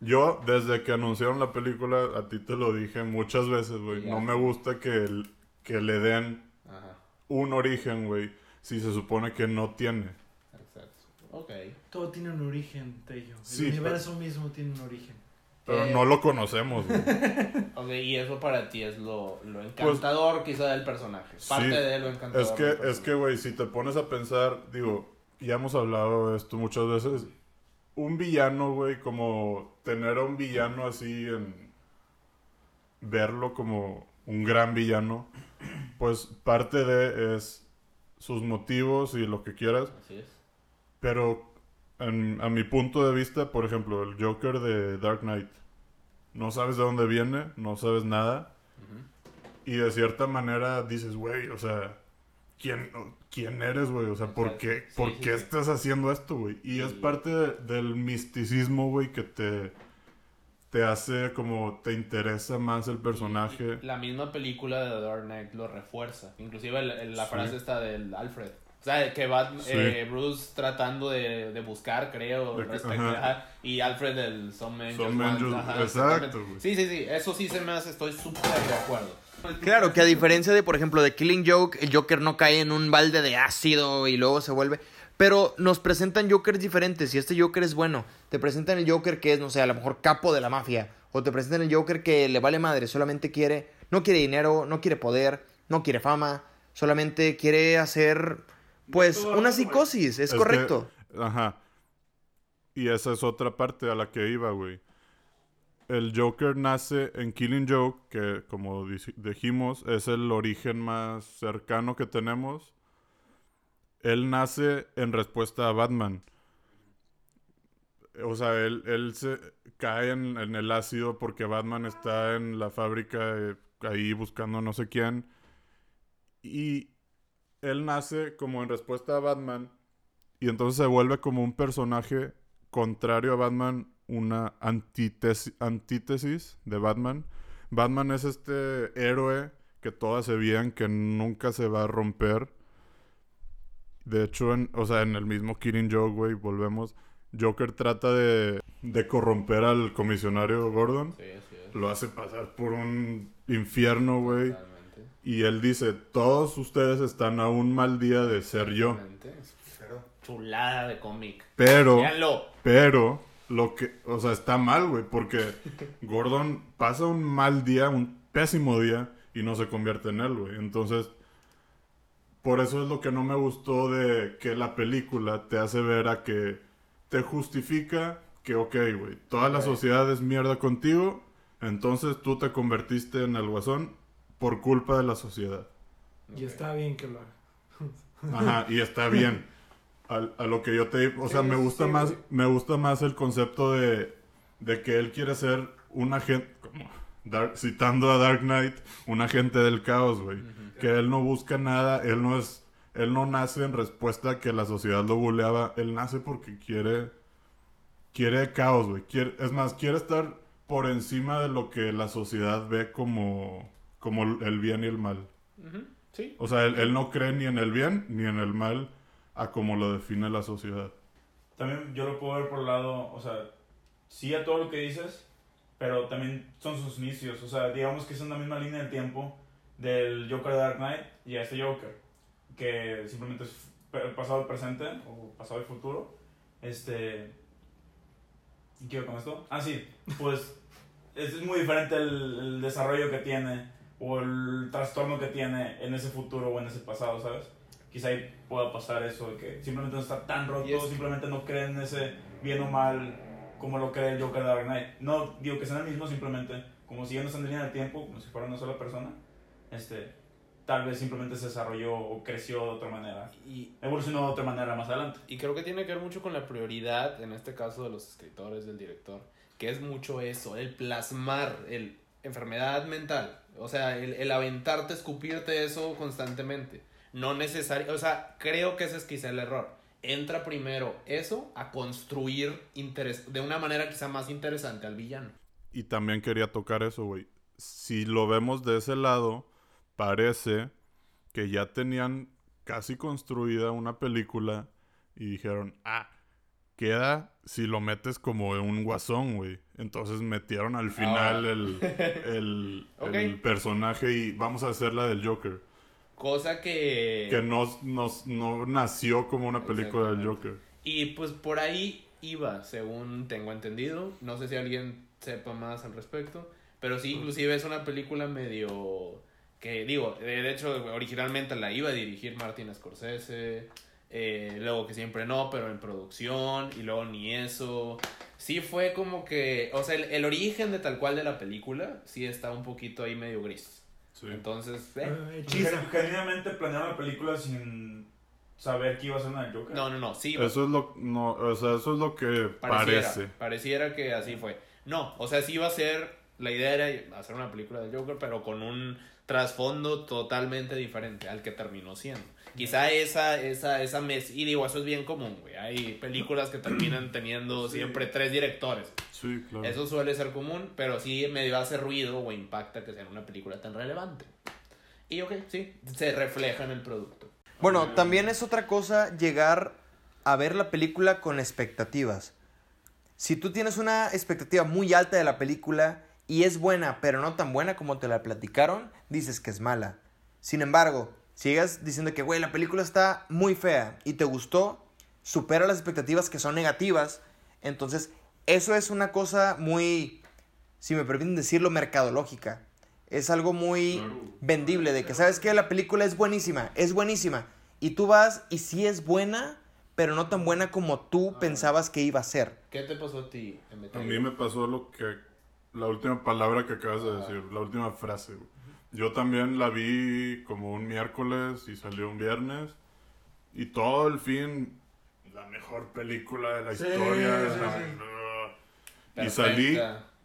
yo, desde que anunciaron la película, a ti te lo dije muchas veces, güey. No me gusta que, el- que le den Ajá, un origen, güey, si se supone que no tiene. Ok. Todo tiene un origen, Tello. El Sí, universo mismo tiene un origen. Pero Eh. no lo conocemos, güey. *laughs* Ok, y eso para ti es lo, lo encantador quizá del personaje. Parte Pues, sí. de lo encantador. Es que, es que, güey, si te pones a pensar, digo, ya hemos hablado de esto muchas veces. Un villano, güey, como tener a un villano así en. verlo como un gran villano, pues parte de es sus motivos y lo que quieras. Así es. Pero en- a mi punto de vista, por ejemplo, el Joker de Dark Knight. No sabes de dónde viene, no sabes nada. Y de cierta manera dices, güey, o sea, ¿quién, quién eres, güey? O sea, ¿por Exacto. qué, Sí, ¿por sí, qué sí. estás haciendo esto, güey? Y es parte de- del misticismo, güey, que te, te hace como te interesa más el personaje. La misma película de The Dark Knight lo refuerza. Inclusive el- el- la frase esta del Alfred. O sea, que va Sí. eh, Bruce tratando de, de buscar, creo, De que- respecto ajá. y Alfred del Some ajá, exacto. Sí, sí, sí, eso sí se me hace, estoy súper de acuerdo. Claro, que a diferencia de, por ejemplo, de Killing Joke, el Joker no cae en un balde de ácido y luego se vuelve. Pero nos presentan Jokers diferentes y este Joker es bueno. Te presentan el Joker que es, no sé, a lo mejor capo de la mafia. O te presentan el Joker que le vale madre, solamente quiere, no quiere dinero, no quiere poder, no quiere fama, solamente quiere hacer, pues, una psicosis, es, que- correcto. ajá. Y esa es otra parte a la que iba, güey. El Joker nace en Killing Joke, que como dijimos es el origen más cercano que tenemos. Él nace en respuesta a Batman. O sea, él, él se cae en, en el ácido porque Batman está en la fábrica eh, ahí buscando no sé quién. Y él nace como en respuesta a Batman. Y entonces se vuelve como un personaje contrario a Batman, una antítesis, antítesis de Batman. Batman es este héroe que todas se veían que nunca se va a romper. De hecho, en, o sea, en el mismo Killing Joke, güey, volvemos. Joker trata de, de corromper al comisionario Gordon. Sí. Lo hace pasar por un infierno, güey. Totalmente. Y él dice, todos ustedes están a un mal día de ser yo. Chulada de cómic. Pero, pero, lo que, o sea, está mal, güey, porque *laughs* Gordon pasa un mal día, un pésimo día, y no se convierte en él, güey. Entonces, por eso es lo que no me gustó de que la película te hace ver a que te justifica que, ok, güey, toda la sociedad es mierda contigo, entonces tú te convertiste en el guasón por culpa de la sociedad. Y está bien que lo haga. Ajá, y está bien. A, a lo que yo te o sea, Sí, me gusta sí, más, güey. me gusta más el concepto de, de que él quiere ser un agente, como Dark- citando a Dark Knight, un agente del caos, güey. Que él no busca nada, él no es, él no nace en respuesta a que la sociedad lo buleaba, él nace porque quiere, quiere caos, güey. Quiere, es más, quiere estar por encima de lo que la sociedad ve como, como el bien y el mal. Sí. O sea, él, él no cree ni en el bien ni en el mal a como lo define la sociedad. También yo lo puedo ver por el lado, o sea, sí a todo lo que dices, pero también son sus inicios. O sea, digamos que es en la misma línea del tiempo del Joker de Dark Knight y a este Joker, que simplemente es pe- pasado y presente, o pasado y futuro. Este. ¿Y qué iba con esto? Ah, sí, pues es, es muy diferente el, el desarrollo que tiene o el trastorno que tiene en ese futuro o en ese pasado, ¿sabes? Quizá ahí pueda pasar eso de que simplemente no está tan roto, simplemente no cree en ese bien o mal como lo cree el Joker de Dark Knight. No digo que sea el mismo, simplemente como siguiendo esa línea del tiempo, como si fuera una sola persona, este, tal vez simplemente se desarrolló o creció de otra manera, Y, evolucionó de otra manera más adelante. y creo que tiene que ver mucho con la prioridad, en este caso de los escritores, del director, que es mucho eso, el plasmar, el enfermedad mental, o sea, el, el aventarte, escupirte eso constantemente. No necesario, o sea, creo que ese es quizá el error. Entra primero eso a construir interes de una manera quizá más interesante al villano. Y también quería tocar eso, güey. Si lo vemos de ese lado, parece que ya tenían casi construida una película y dijeron, ah, queda si lo metes como un guasón, güey. Entonces metieron al final Ah. el, *laughs* el, personaje y vamos a hacer la del Joker. Cosa que... Que no, no, no nació como una película del. Joker. Y pues por ahí iba, según tengo entendido. No sé si alguien sepa más al respecto. Pero sí, inclusive es una película medio... Que digo, de hecho originalmente la iba a dirigir Martin Scorsese. Eh, luego que siempre no, pero en producción. Y luego ni eso. Sí fue como que... O sea, el, el origen de tal cual de la película sí está un poquito ahí medio gris. Sí. Entonces... eh, Eh, hechiza. Gen- Genuinamente planearon la película sin saber que iba a ser una Joker. no, no, no. Sí, Eso es lo, no, o sea, eso es lo que Pareciera, parece. pareciera que así fue. No, o sea, sí iba a ser, la idea era hacer una película de Joker, pero con un trasfondo totalmente diferente al que terminó siendo. Quizá esa, esa, esa mes, y digo, eso es bien común, güey. Hay películas que terminan *clears throat* teniendo siempre tres directores. Sí, claro. Eso suele ser común, pero sí medio hace ruido o impacta que sea una película tan relevante. Y ok, sí, se refleja en el producto. Bueno, también es otra cosa llegar a ver la película con expectativas. Si tú tienes una expectativa muy alta de la película y es buena, pero no tan buena como te la platicaron, dices que es mala. Sin embargo, si llegas diciendo que, güey, la película está muy fea y te gustó, supera las expectativas que son negativas, entonces eso es una cosa muy, si me permiten decirlo, mercadológica. Es algo muy vendible de que, ¿sabes qué? La película es buenísima, es buenísima. Y tú vas y sí es buena, pero no tan buena como tú pensabas que iba a ser. ¿Qué te pasó a ti? A mí me pasó lo que. La última palabra que acabas de decir, la última frase. güey. Yo también la vi como un miércoles y salió un viernes. Y todo el fin, la mejor película de la Sí, historia. sí, la- Y salí,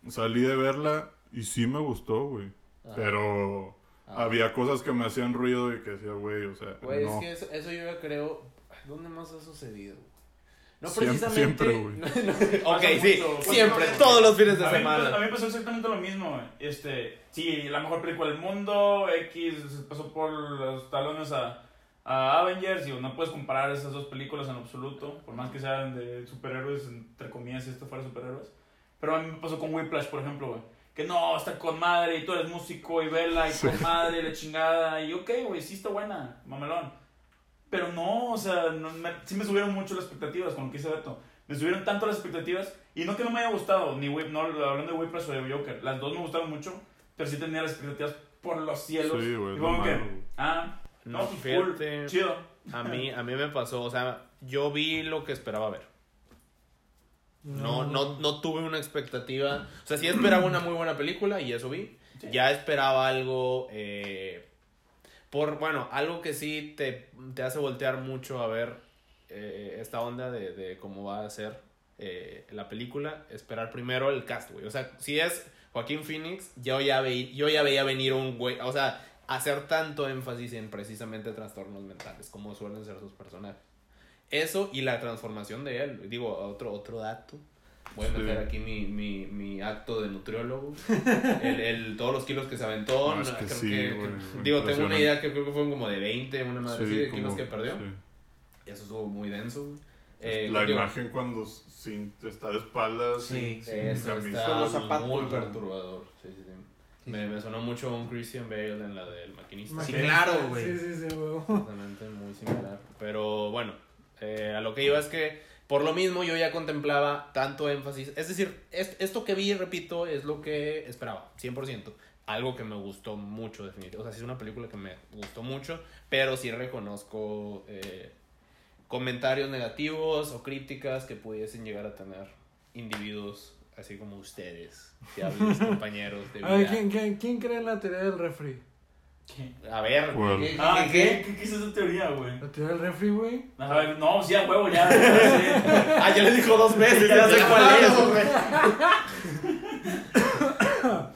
salí de verla y sí me gustó, güey. Ajá. Pero Ah. había cosas que me hacían ruido y que decía, güey, o sea, Güey, no. es que eso, eso yo ya creo. ¿Dónde más ha sucedido? No Siempre- precisamente. siempre, güey. *laughs* ok, Pasa sí, mucho. siempre, Pasa todos los fines de a mí, semana. a mí me pasó exactamente lo mismo. güey. Este, sí, la mejor película del mundo, X pasó por los talones a, a Avengers y no puedes comparar esas dos películas en absoluto, por más que sean de superhéroes, entre comillas, si esto fuera superhéroes. Pero a mí me pasó con Whiplash, por ejemplo, güey. Que no, está con madre y tú eres músico y vela y con madre y la chingada. Y ok, güey, sí está buena, mamelón. Pero no, o sea, no, me- sí me subieron mucho las expectativas con lo que hice Beto. Me subieron tanto las expectativas y no que no me haya gustado, ni Whip, no, hablando de Whiplash o de Joker. Las dos me gustaron mucho, pero sí tenía las expectativas por los cielos. Sí, güey, y como que, ah, no, No, pues cool, chido. A mí, a mí me pasó, o sea, yo vi lo que esperaba ver. No, no, no tuve una expectativa. O sea, sí esperaba una muy buena película y eso vi. Ya esperaba algo, eh, Por, bueno, algo que sí te, te hace voltear mucho a ver eh, esta onda de, de cómo va a ser eh, la película, esperar primero el cast, güey. O sea, si es Joaquín Phoenix, yo ya, veí, yo ya veía venir un güey, o sea, hacer tanto énfasis en precisamente trastornos mentales, como suelen ser sus personajes. Eso y la transformación de él. Digo, otro, otro dato. Voy a Sí. meter aquí mi, mi, mi acto de nutriólogo. *laughs* El, el- todos los kilos que se aventó. No, es que creo sí, que- güey, que- digo, tengo una idea que creo que fueron como de 20, una madre así, Sí, de kilos como- que perdió. sí. Eso estuvo muy denso. güey. Eh, la digo, imagen cuando sin, está de espaldas. Sí, sin- sí. sin Eso camisa. los zapatos, muy perturbador. Sí, sí, sí. Me, me sonó mucho un Christian Bale en la del maquinista. Sí, Maquinista. claro, güey. Sí, sí, sí, güey. Exactamente, muy similar. Pero bueno, eh, a lo que iba es que por lo mismo yo ya contemplaba tanto énfasis. Es decir, es- esto que vi, repito, es lo que esperaba, 100%. Algo que me gustó mucho, definitivamente. O sea, sí es una película que me gustó mucho, pero sí reconozco eh, comentarios negativos o críticas que pudiesen llegar a tener individuos así como ustedes, fiables *laughs* compañeros de vida. ¿quién, quién, quién cree en la teoría del refri? ¿Qué? A ver, ¿Cuál? ¿qué, qué, Ah, qué, ¿qué, ¿qué, qué es esa teoría, güey? ¿La teoría del refri, güey? A ver, no, sí, a huevo, ya. *laughs* Ah, ya le dijo dos veces, ya sé cuál es, güey.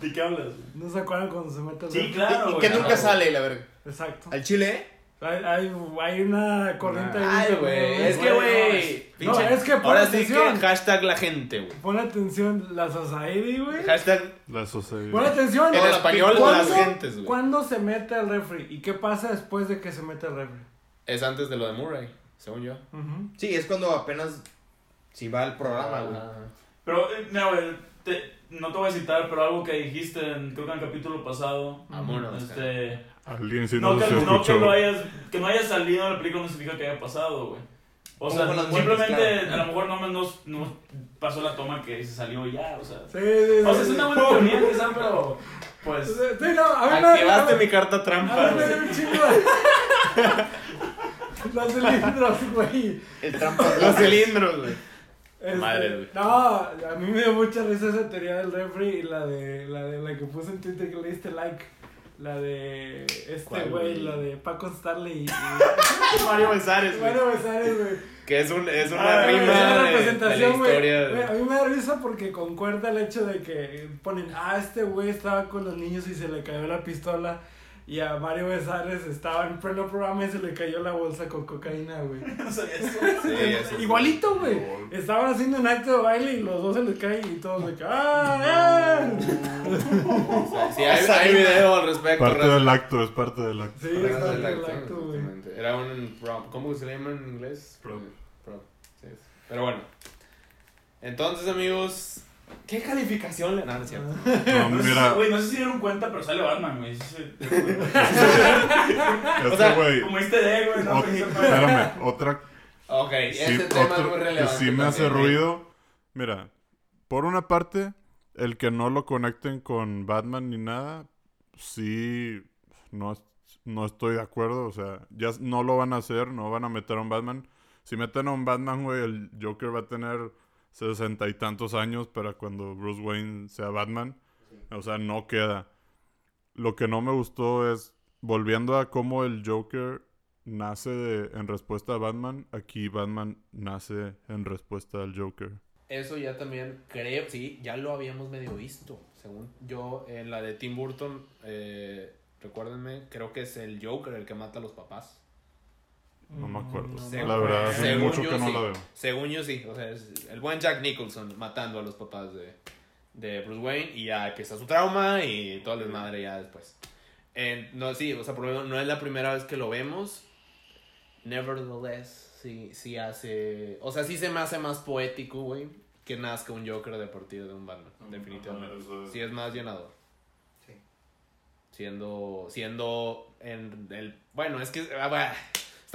¿De qué hablas, güey? ¿No se acuerdan cuando se mete el Sí, refri? claro, y güey. que nunca güey. sale, la verga. Exacto. ¿Al chile? Hay, hay, hay una corriente. Ay, güey. Es que, Güey, güey. no, es que pon Ahora sí que hashtag la gente, güey. Pon atención, la society, güey. Hashtag La sociedad. Pon atención. en español ¿Cuándo- las gentes, güey. ¿Cuándo se mete al refri? ¿Y qué pasa después de que se mete al refri? Es antes de lo de Murray, según yo. Ujú. Sí, es cuando apenas si va al programa, güey. Ah. Pero, eh, mira, güey, te- no te voy a citar, pero algo que dijiste, en, creo que en el capítulo pasado. Vámonos. Este. Alguien sí No, no, que, se no que, escuchó. lo hayas, que no haya salido de la película no significa que haya pasado, güey. O sea, simplemente claro. a lo mejor no nos, nos pasó la toma que se salió y ya, o sea. Sí, sí, O sea, sí, es una buena teoría quizá, pero pues... Sí, no, a mí Activaste mi carta a trampa, mí me güey. dio un chingo de- *laughs* Los cilindros, güey. El trampa. *laughs* Los cilindros, güey. Este, Madre, güey. No, a mí me dio mucha risa esa teoría del refri y la de la de la que puse en Twitter que le diste like. La de este ¿Cuál, güey, la de Paco Starley y, y *laughs* Mario Besares, güey. Mario Besares, güey. Que es, un, es una Ah, rima Es una representación, güey. A mí me da risa porque concuerda el hecho de que ponen, ah, este güey estaba con los niños y se le cayó la pistola. Y a Mario Besares estaba en pleno programa y se le cayó la bolsa con cocaína, güey. *laughs* No sabía eso. Sí, eso sí. Igualito, güey. Estaban haciendo un acto de baile y los dos se les caen y todos de que, ¡ah! ah". Sí, hay, hay video al respecto. Parte del acto, es parte del acto. Sí, Raza está del acto, acto, güey. exactamente. Era un prop. ¿Cómo se le llama en inglés? Prop. Prop. Sí, sí. Pero bueno. Entonces, amigos. ¿Qué calificación le.? No, no es cierto. No, No sé si- mira, Güey, no sé si se dieron cuenta, pero sale Batman, güey. *laughs* Es o sea, que, güey, Como este de, güey, no, espérame, otra Ok, sí, tema es otro muy que relevante. sí me hace ruido. Mira, por una parte, el que no lo conecten con Batman ni nada, sí, no, es- no estoy de acuerdo. O sea, ya no lo van a hacer, no van a meter a un Batman. Si meten a un Batman, güey, el Joker va a tener sesenta y tantos años para cuando Bruce Wayne sea Batman. O sea, no queda. Lo que no me gustó es, volviendo a cómo el Joker nace de- en respuesta a Batman, aquí Batman nace en respuesta al Joker. Eso ya también creo, sí, ya lo habíamos medio visto. Según yo, en la de Tim Burton, eh, recuérdenme, creo que es el Joker el que mata a los papás. No me acuerdo. Mm, Según- la verdad, hace según mucho yo, que no sí. la veo. Según yo, sí. O sea, es el buen Jack Nicholson matando a los papás de, de Bruce Wayne y ya empieza su trauma y todo el desmadre ya después. En- no, sí, o sea, por lo menos no es la primera vez que lo vemos. Nevertheless, sí, sí hace... O sea, sí se me hace más poético, güey, que nazca un Joker de partir de un Batman, definitivamente. es- Sí es más llenador. Sí. Siendo, siendo en el... Bueno, es que... ah, bah,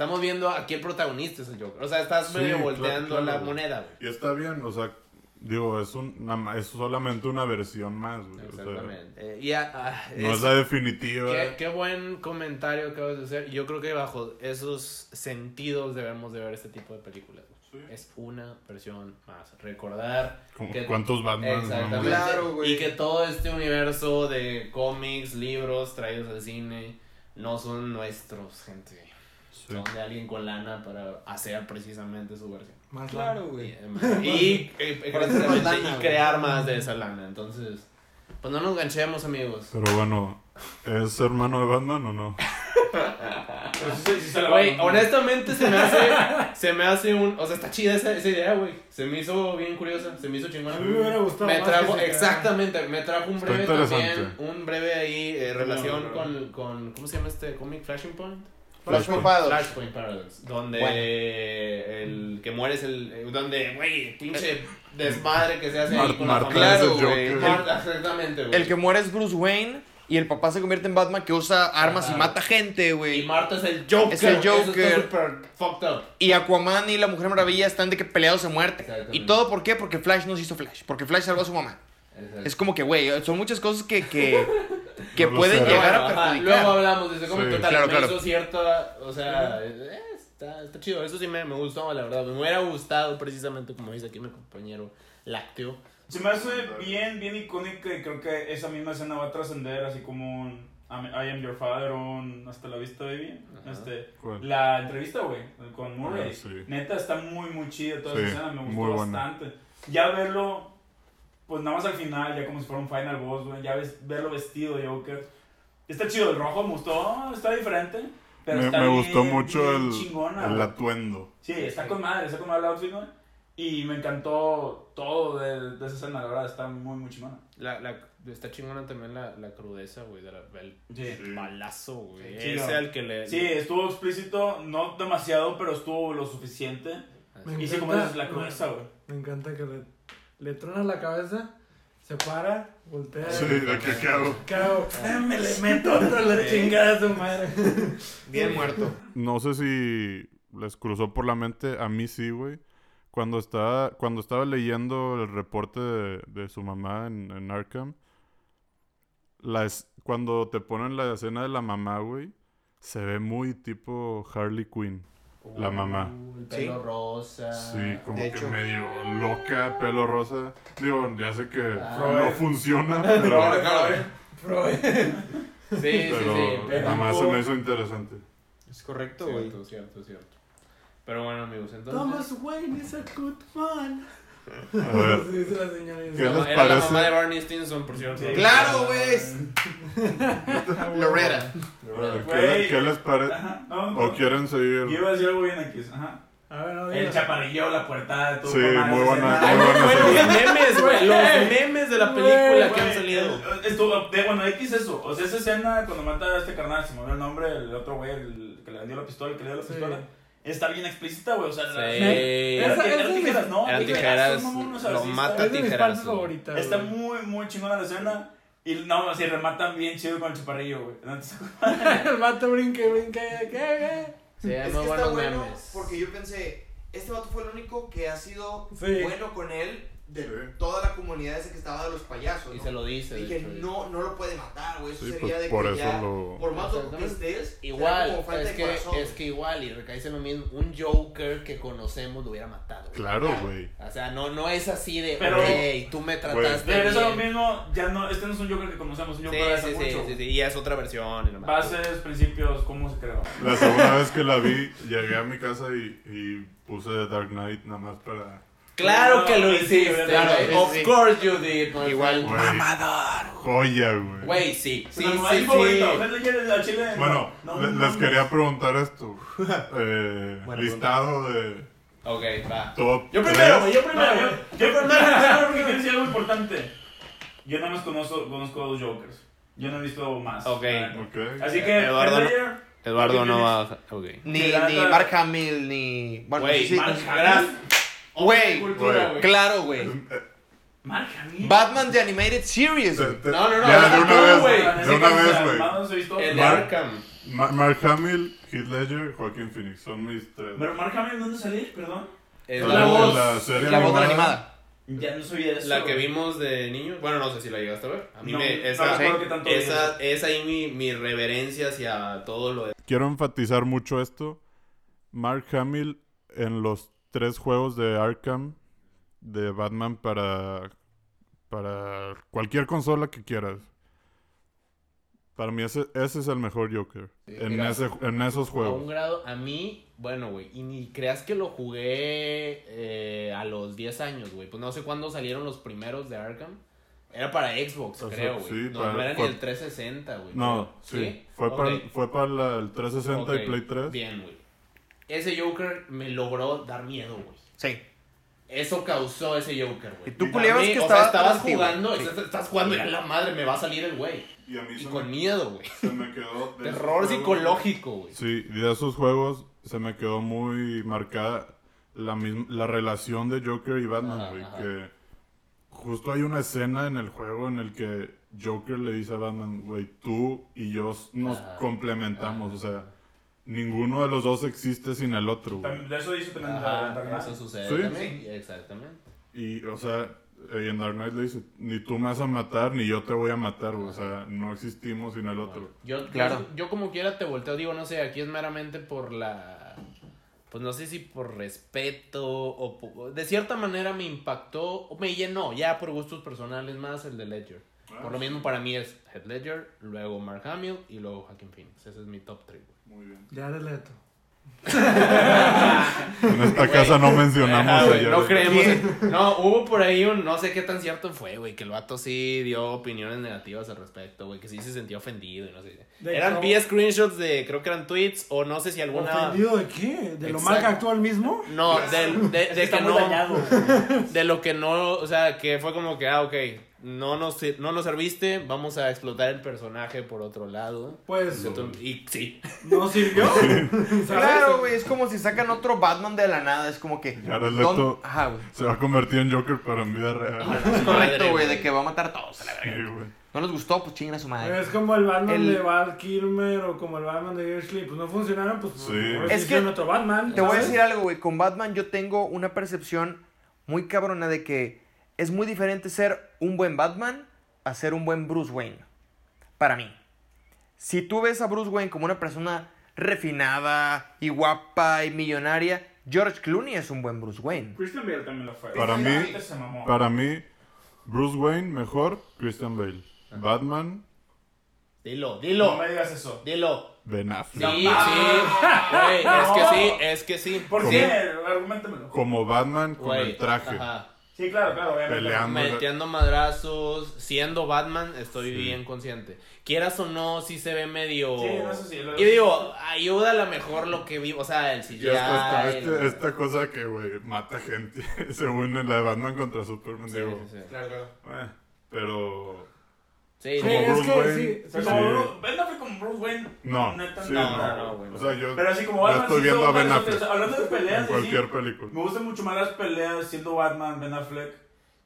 Estamos viendo aquí el protagonista es el Joker. O sea, estás Sí, medio claro, volteando claro. la moneda, güey. Y está bien, o sea, digo, es, un, es solamente una versión más, güey. o sea, Exactamente. Eh, y no es es- la definitiva. qué, qué buen comentario acabas de hacer. Yo creo que bajo esos sentidos debemos de ver este tipo de películas. güey. Es una versión más. Recordar que- ¿Cuántos Batman? Exactamente. Claro, güey. y que todo este universo de cómics, libros traídos al cine, no son nuestros, gente. Sí. Son de alguien con lana para hacer precisamente su versión. Más Claro, güey. Y, *laughs* y, eh, *laughs* lana, y güey. crear más de esa lana. Entonces, pues no nos ganchemos, amigos. Pero bueno, ¿es hermano de Batman o no? Sí, sí, Güey, honestamente se me *laughs* hace, se me hace un, o sea, está chida esa, esa idea, güey. Se me hizo bien curiosa, se me hizo chingona. Me hubiera gustado Me trajo, exactamente, me trajo un breve también, un breve ahí eh, relación No, con, con, ¿cómo se llama este cómic? Flashing Point. Flashpoint Paradox. Flashpoint Paradox. Donde Bueno. el que muere es el, eh, donde, güey, pinche desmadre que se hace ahí Mar- con la familia. Claro, güey. Exactamente, güey. El que muere es Bruce Wayne y el papá se convierte en Batman que usa armas Ajá. y mata gente, Y güey. Marta es el Joker. Es el Eso está Joker. súper fucked up. Y Aquaman y la Mujer Maravilla están de que peleados a muerte. Exactamente. ¿Y todo por qué? Porque Flash no se hizo Flash. Porque Flash salvó a su mamá. Exacto. Es como que, güey, son muchas cosas que, que, *laughs* que No pueden llegar a Bueno, ajá, perjudicar. Luego hablamos de ese cómic Sí. total. Claro, me claro. hizo cierta, o sea, eh, está, está chido. Eso sí me, me gustó, la verdad. Me hubiera gustado precisamente, como dice aquí mi compañero Lácteo. Se me hace bien, bien icónica y creo que esa misma escena va a trascender, así como un I am your father un Hasta la vista, baby. Ajá. Este, ¿Cuál? la entrevista, güey, con Murray. Ah, sí. Neta, está muy, muy chida toda Sí, esa escena, me gustó muy buena. bastante. Ya verlo, pues nada más al final, ya como si fuera un final boss, güey, ya ves, verlo vestido de Joker. Está chido, el rojo me gustó, está diferente. Pero Me, está me bien, gustó mucho bien el, chingona, el atuendo. Sí, está con madre, está con madre el outfit, güey. Y me encantó todo de, de esa escena, la verdad, está muy, muy chingona. La, la, está chingona también la, la crudeza, güey, del el Sí. balazo, güey. Sí, Ese no. al que le... Sí, estuvo explícito, no demasiado, pero estuvo lo suficiente. Me Y sí, como encanta- dices, la crudeza, güey. Me encanta que le, le trona la cabeza, se para, voltea. Sí, ¿de hago? ¿Qué hago? Eh, me le meto otro la chingada a su madre. Bien muerto. No sé si les cruzó por la mente, a mí sí, güey. Cuando estaba, cuando estaba leyendo el reporte de, de su mamá en, en Arkham, la es- cuando te ponen la escena de la mamá, güey, se ve muy tipo Harley Quinn. La mamá. El pelo Sí. rosa. Sí, como de que hecho. medio loca, pelo rosa. Digo, ya sé que Ah. no funciona, *laughs* pero, Claro, claro, eh. Pero, *laughs* Sí, sí, pero sí. pero- nada más se me hizo interesante. Es correcto, güey. Cierto, cierto, cierto. Pero bueno, amigos, entonces... Thomas Wayne is a good man. *laughs* Dice la señora. ¿Qué les Era la parece? mamá de Barney Stinson, por cierto. Sí. Claro, güey. *laughs* Loretta. ¿qué, Güey. qué les parece? Ajá, no, no. ¿O quieren Yo seguir? iba a decir algo bien aquí. Ajá. A ver, no El digas. chaparrillo, la puerta, todo. Sí, muy buena- muy buena Bueno, escena. los memes, güey. *laughs* Los memes de la película que han salido. Estuvo, de, bueno, X eso. O sea, esa escena cuando mata a este carnal, se me olvidó el nombre, el otro güey, el que le vendió la pistola, el que le dio la Sí. pistola. Está bien explícita, güey. O sea, la- Sí. Eran, Esa- esa es tijeras, ¿no? Eran Tijeras, lo mata tijeras. Está muy, muy chingona la escena. Y no, así rematan bien chido con el chaparrillo, güey. *laughs* El vato brinque, brinque. ¿Qué? ¿Qué? Sí, Es muy que está buenos bueno memes. porque yo pensé, este vato fue el único que ha sido Sí. bueno con él de Sí. toda la comunidad esa que estaba de los payasos. Y ¿no? se lo dice. de Dije, hecho. no, no lo puede matar, güey. Eso Sí, sería pues de por que eso ya, lo... por más loco que estés, Igual, como falta es de que, corazón. es que igual, y recaíse en lo mismo, un Joker que conocemos lo hubiera matado. güey. Claro, güey. O sea, no, no es así de, Pero- ok, tú me trataste Pero eso es lo mismo, ya no, este no es un Joker que conocemos, un Sí, Joker de hace sí, sí, mucho. sí, sí, y es otra versión. y no Bases, principios, cómo se creó. La segunda vez que la vi, llegué a mi casa y, y puse Dark Knight nada más para... Claro que lo Sí, hiciste, claro, Of sí. course you did, my Igual. friend. Joya, güey. Güey, sí, sí, Pero, sí, sí. Bueno, no, le- no, les no. quería preguntar esto. *laughs* Eh, Bueno, listado de Ok, va. top Yo primero, güey, yo No, primero. yo, güey. yo primero, primero porque quiero decir algo importante. Yo nada más conozco, conozco a dos Jokers. Yo no he visto más. Ok. Ok. Así que, Eduardo Heath no- Ledger, Eduardo no va a... Ok. Ni, Sí, la ni neta- Mark Hamill, ni... Bueno, Güey, Mark. Hamill. Güey. claro, güey. Eh, Mark Hamill. Batman The Animated Series, te- güey. te- No, no, no, Ya, de una güey. vez, de una vez, güey. El de Mar- Arkham. Ma- Mark Hamill, Heath Ledger, Joaquin Phoenix. Son mis tres. Pero Mark Hamill, ¿dónde salí? Perdón. La la voz- voz. la serie La voz de la animada. animada. Ya no sabía eso. La que vimos de niños. Bueno, no sé si la llegaste a ver. A mí No, me. Esa, esa, es ahí mi, mi reverencia hacia todo lo de. Quiero enfatizar mucho esto. Mark Hamill en los tres juegos de Arkham de Batman para para cualquier consola que quieras. Para mí ese, ese es el mejor Joker. en, mira, ese, en esos A un juegos. grado, a mí, bueno, güey, y ni creas que lo jugué eh, a los 10 años, güey. Pues no sé cuándo salieron los primeros de Arkham. Era para Xbox, O sea, creo, güey. sí, no, para- no era fue- ni el 360, güey. No, sí. Fue, para, el- fue para la- el 360 Ok, y Play 3. Bien, güey. Ese Joker me logró dar miedo, güey. Sí. Eso causó ese Joker, güey. Y tú mí, que o estaba sea, estabas jugando, Sí. estás, estás jugando y a la madre me va a salir el güey. Y a mí Y se con me, miedo, güey. se me quedó... *laughs* de Terror psicológico, güey. Sí, de esos juegos se me quedó muy marcada la, misma, la relación de Joker y Batman, güey. Que justo hay una escena en el juego en el que Joker le dice a Batman, güey, tú y yo nos Ajá. complementamos. Ajá. O sea, ninguno de los dos existe sin el otro, güey. De eso dice también Ajá, Dark Knight. eso sucede Sí. también. Exactamente. Y, o sea, eh, y en Dark Knight le dice, ni tú me vas a matar, ni yo te voy a matar, güey. O sea, no existimos sin el otro. Yo, Claro. yo, yo como quiera te volteo, digo, no sé, aquí es meramente por la... Pues no sé si por respeto o po- de cierta manera me impactó o me llenó, ya por gustos personales más el de Ledger. Por lo mismo para mí es Heath Ledger, luego Mark Hamill y luego Joaquin Phoenix. Ese es mi top 3. Muy bien. Ya de leto. En esta casa no mencionamos Jared. no creemos. en- No, hubo por ahí un, no sé qué tan cierto fue, güey, que el vato sí dio opiniones negativas al respecto, güey, que sí se sentía ofendido y no sé. De Eran cómo- vi screenshots de, creo que eran tweets o no sé si alguna... ¿Ofendido de qué? ¿De lo mal que actúa el mismo? No, del- de, de que no, dañado. de lo que no, o sea, que fue como que, ah, ok, no nos, no nos serviste, vamos a explotar el personaje por otro lado. Pues Y sí, no sirvió. *laughs* Claro, güey, es como si sacan otro Batman de la nada, es como que... Jared ¿dónde- Leto Ajá, se va a convertir en Joker, pero en vida real. Es correcto, güey, de que va a matar a todos a la verga. No les gustó, pues chinguen a su madre. Es como el Batman El- de Val Kilmer o como el Batman de Ashley. Pues no funcionaron, pues Sí. mejor Es hicieron que otro Batman. Te voy a decir algo, güey. Con Batman yo tengo una percepción muy cabrona de que es muy diferente ser un buen Batman a ser un buen Bruce Wayne. Para mí. Si tú ves a Bruce Wayne como una persona refinada y guapa y millonaria, George Clooney es un buen Bruce Wayne. Christian Bale también lo fue. Para mí- Antes se mamó. Para mí, Bruce Wayne mejor, Christian Bale. Batman, dilo, No dilo, me digas eso. dilo. Ben Sí, Affleck. sí, güey, es que sí, es que sí. ¿Por qué? Argumentamelo. Como Batman con el traje. ajá. Sí, claro, claro, obviamente. Peleando. Metiendo madrazos, siendo Batman, estoy bien consciente. Quieras o no, sí se ve medio. Sí, no, eso sí, lo- Y digo, ayuda a lo mejor lo que vi, o sea, el CGI. Y hasta está el- este- esta cosa que, güey, mata gente. *laughs* Según la de Batman contra Superman, Sí, digo. sí, sí. Claro, claro. eh, pero. Sí, Sí, Como es Bruce que Wayne. sí, Sí. como Bruce, Ben Affleck como Bruce Wayne. No, neta, sí, no, no, no, güey, no. O sea, yo, Pero así como Batman. estoy sí viendo a hizo Ben varias Affleck Hablando de peleas, en cualquier sí, película. me gustan mucho más las peleas siendo Batman, Ben Affleck,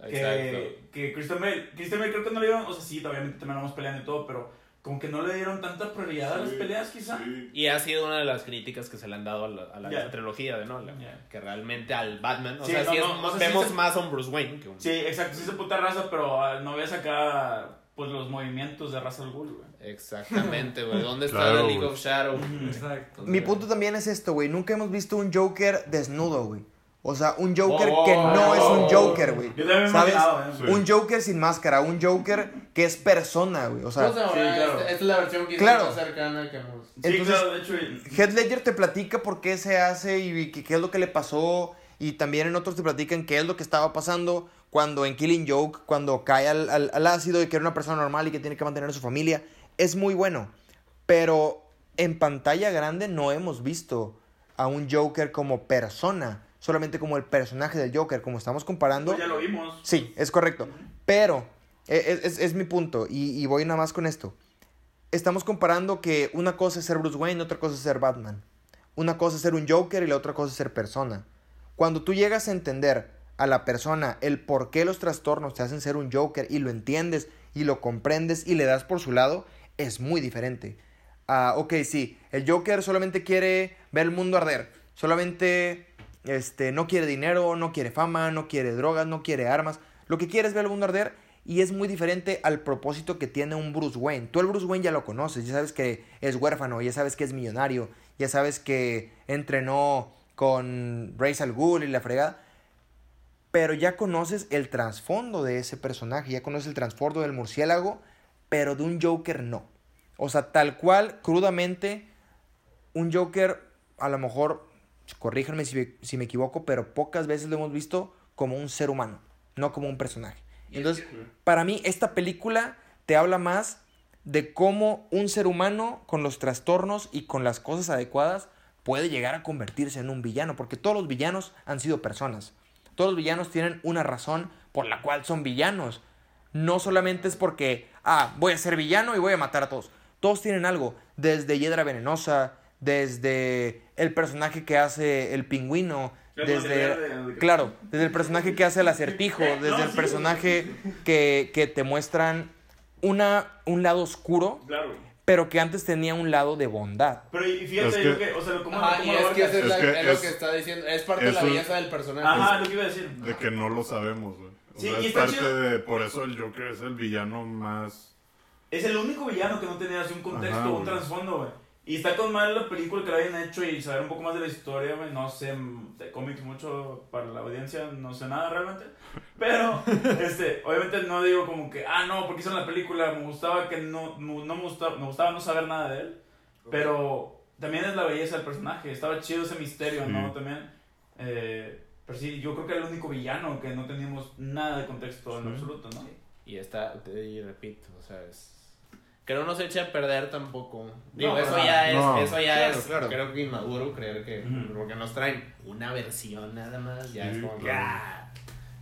que, que Christian Bale. Christian Bale creo que no le dieron, o sea, sí, obviamente también vamos peleando y todo, pero como que no le dieron tanta prioridad a las peleas, quizá. sí. Y ha sido una de las críticas que se le han dado a la, a la trilogía de Nolan. Que realmente al Batman, o Sí, sea, no, sí es- no, o sea, sí vemos se- más a un Bruce Wayne que un. Sí, exacto, sí se puta raza, pero ah, no ves acá pues los movimientos de Ra's al Ghul, güey. Exactamente, güey. *laughs* ¿Dónde está Claro, el League güey. of Shadow? Exacto. Mi punto también es esto, güey. Nunca hemos visto un Joker desnudo, güey. O sea, un Joker Oh, que no oh, es un Joker, güey. Me ¿Sabes? imaginado, ¿eh? Sí. Un Joker sin máscara, un Joker que es persona, güey. O sea, sí, claro. esta, es la versión que Claro. más cercana que hemos. Sí, Entonces- claro, de hecho. y- Heath Ledger te platica por qué se hace y qué, qué es lo que le pasó. Y también en otros te platican qué es lo que estaba pasando cuando en Killing Joke, cuando cae al, al- al ácido y que era una persona normal y que tiene que mantener a su familia. Es muy bueno. Pero en pantalla grande no hemos visto a un Joker como persona. Solamente como el personaje del Joker. Como estamos comparando. Pues ya lo vimos. Sí, es correcto. Pero, e- es, es- es mi punto, y, y voy nada más con esto. Estamos comparando que una cosa es ser Bruce Wayne, otra cosa es ser Batman. Una cosa es ser un Joker y la otra cosa es ser persona. Cuando tú llegas a entender a la persona el por qué los trastornos te hacen ser un Joker y lo entiendes y lo comprendes y le das por su lado, es muy diferente. Ah, ok, sí, el Joker solamente quiere ver el mundo arder. Solamente este, no quiere dinero, no quiere fama, no quiere drogas, no quiere armas. Lo que quiere es ver el mundo arder y es muy diferente al propósito que tiene un Bruce Wayne. Tú el Bruce Wayne ya lo conoces, ya sabes que es huérfano, ya sabes que es millonario, ya sabes que entrenó con Ra's al Ghul y la fregada. Pero ya conoces el trasfondo de ese personaje, ya conoces el trasfondo del murciélago, pero de un Joker no. O sea, tal cual, crudamente, un Joker, a lo mejor, corríjanme si, si me equivoco, pero pocas veces lo hemos visto como un ser humano, no como un personaje. Entonces, para mí, esta película te habla más de cómo un ser humano con los trastornos y con las cosas adecuadas puede llegar a convertirse en un villano, porque todos los villanos han sido personas. Todos los villanos tienen una razón por la cual son villanos. No solamente es porque, ah, voy a ser villano y voy a matar a todos. Todos tienen algo, desde Hiedra Venenosa, desde el personaje que hace el pingüino, desde, claro, desde el personaje que hace el acertijo, *laughs* desde No, el sí, personaje que, que te muestran una, un lado oscuro, Claro. Pero que antes tenía un lado de bondad. Pero y fíjate, Es que- yo que, o sea, ¿cómo, Ajá, cómo y es que es, Es la- que es lo que está diciendo. Es parte de la belleza del personaje. Ajá, lo que iba a decir. De que no lo sabemos, güey. O Sí, sea, y es está parte chido. de... Por eso el Joker es el villano más... Es el único villano que no tenía así un contexto, Ajá, un trasfondo, güey. Y está con mal la película que la hayan hecho y saber un poco más de la historia, güey. No sé mm, de cómics mucho para la audiencia, no sé nada realmente. Pero, *laughs* este, obviamente no digo como que, ah, no, porque hicieron la película, me gustaba que no, no me gustaba, me gustaba no saber nada de él. Pero también es la belleza del personaje, estaba chido ese misterio, ¿no? También. Eh, pero sí, yo creo que era el único villano que no teníamos nada de contexto en Sí. absoluto, ¿no? Y está, te- y repito, o sea, es... Que no nos eche a perder tampoco. Digo, No, eso no, ya es, eso ya Claro, es, claro. creo que inmaduro creer que, porque nos traen una versión nada más, ya Sí, es como que, claro. ah,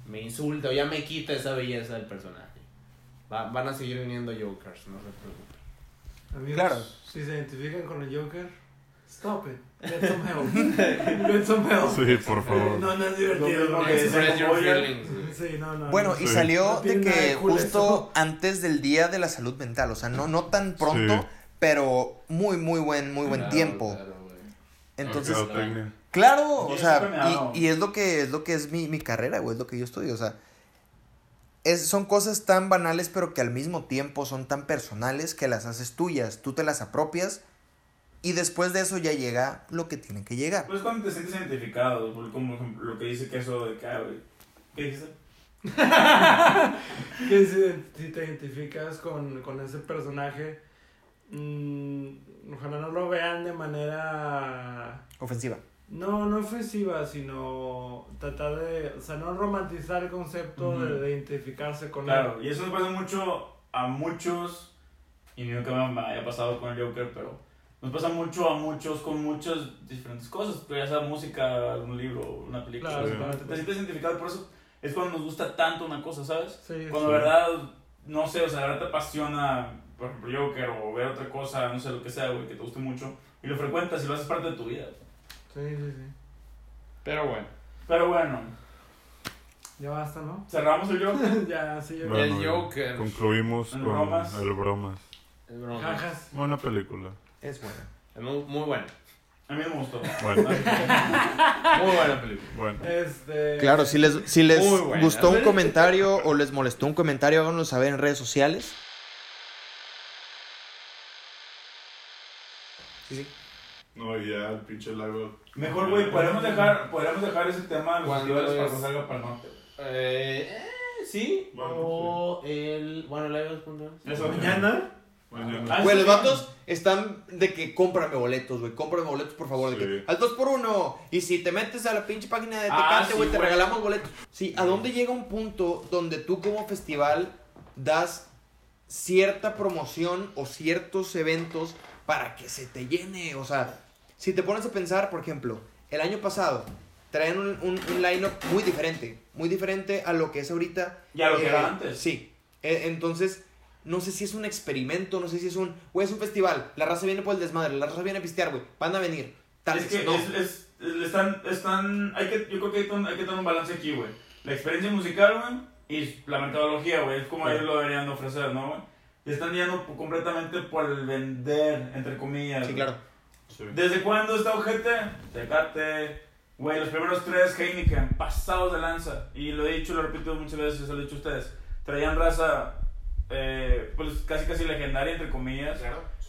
me insulta o ya me quita esa belleza del personaje. Va- van a seguir viniendo Jokers, no se preocupen. Amigos, Claro. si se identifican con el Joker, stop it. Get some help. *laughs* Get some help. Sí, por favor. No, no es divertido. No, que Express your feelings. Sí, no, no. Bueno, no. y Sí. salió No de que justo eso. antes del Día de la Salud Mental, o sea, no, no tan pronto, Sí. pero muy, muy buen, muy buen Claro, tiempo. claro. Entonces, claro, Sí, o sea, y, y es lo que es lo que es mi, mi carrera, güey, es lo que yo estudio, o sea, es, son cosas tan banales, pero que al mismo tiempo son tan personales que las haces tuyas, tú te las apropias y después de eso ya llega lo que tiene que llegar. Pues cuando te sientes identificado, por- como ejemplo, lo que dice que eso de que, ah, güey, ¿qué dijiste? *laughs* Que si, si te identificas con, con ese personaje, mm, ojalá no lo vean de manera. Ofensiva. No, no ofensiva, sino tratar de. O sea, no romantizar el concepto Ujú. de, de identificarse con Claro, él. y eso me pasa mucho a muchos, y no que me haya pasado con el Joker, pero nos pasa mucho a muchos con muchas diferentes cosas, pero ya sea música, algún libro, una película. Claro, sí. te, te sientes identificado, por eso es cuando nos gusta tanto una cosa, ¿sabes? Sí, Cuando Sí. de verdad, no sé, o sea, de verdad te apasiona, por ejemplo, Joker o ver otra cosa, no sé, lo que sea, güey, que te guste mucho, y lo frecuentas y lo haces parte de tu vida. sí, sí, sí. Pero bueno. Pero bueno, Ya basta, ¿no? cerramos el Joker. *laughs* ya, sí, yo Bueno, El Joker. Concluimos El con bromas. el bromas. Es broma. Jajas. Buena película. Es bueno. Es muy, muy bueno. A mí me gustó. Bueno, Muy buena película. bueno. Este. Claro, si les, si les buena. gustó un *laughs* comentario o les molestó un comentario, háganos saber en redes sociales. Sí, sí. No, ya el pinche lago. Mejor, güey, podríamos dejar, podríamos dejar ese tema de los ¿Cuándo festivales para que salga para el norte. Eh, eh, sí. Bueno, o el. Bueno, es. Eso, Mañana. Ah, Güey, los vatos están de que cómprame boletos, güey. Cómprame boletos, por favor. De que al 2 por 1 Y si te metes a la pinche página de Ah, Tecate, sí, güey, te güey. regalamos boletos. Sí, ¿a dónde llega un punto donde tú como festival das cierta promoción o ciertos eventos para que se te llene? O sea, si te pones a pensar, por ejemplo, el año pasado traían un, un, un line-up muy diferente. Muy diferente a lo que es ahorita. Y a lo que Eh, era antes. Sí. Eh, entonces, no sé si es un experimento, no sé si es un. Güey, es un festival. La raza viene por el desmadre, la raza viene a pistear, güey. Van a venir. Tal es que no. es, es, es- están, están, hay que, yo creo que hay, que- hay que tener un balance aquí, güey. La experiencia musical, güey, y la mercadología, güey, es como Claro. ellos lo deberían de ofrecer, ¿no, güey? Y están yendo completamente por el vender, entre comillas. Sí, güey. claro. Sí. ¿Desde cuándo está ojete? Tecate, güey, los primeros tres Heineken, pasados de lanza. Y lo he dicho, lo repito muchas veces, se lo he dicho a ustedes. Traían raza, eh, pues casi casi legendaria, entre comillas.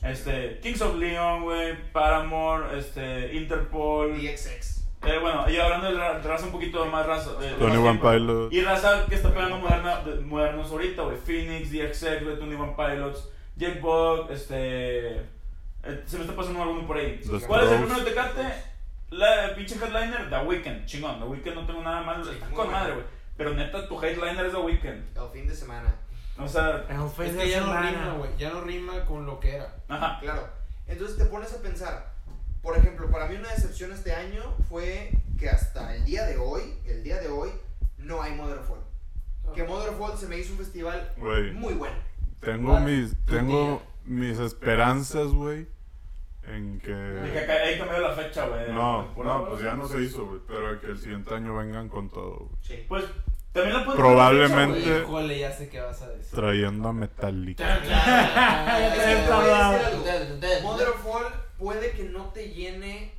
Este, Kings of Leon, güey, Paramore, este, Interpol. XX. Eh, bueno, y hablando de ra- de raza un poquito más raza. eh, Tony One tiempo. Pilot. Y raza que está pegando moderna, de- modernos ahorita, güey. Phoenix, DXX, güey, Tony One Pilots, Jack Bug, este. eh, se me está pasando alguno por ahí. Los ¿Cuál es el primero de Tecate? La pinche headliner, The Weeknd. Chingón, The Weeknd no tengo nada más. Sí, está con madre, güey. Pero neta, tu headliner es The Weeknd. El fin de semana. O sea, Es de que ya no semana. rima, güey. Ya no rima con lo que era. ajá. Claro. Entonces te pones a pensar. Por ejemplo, para mí una decepción este año fue que hasta el día de hoy, el día de hoy, no hay Motherfall. Que Motherfall se me hizo un festival Güey. muy bueno. Tengo mis, tengo mis esperanzas, güey, en Dije que... que ahí cambió la fecha, güey. de No, no, pues ya no se hizo, güey, pero que el siguiente año vengan con todo, güey. Sí. Pues también la Probablemente- Híjole, ya sé qué vas a decir. Trayendo a Metallica. Motherfall *laughs* puede que no te llene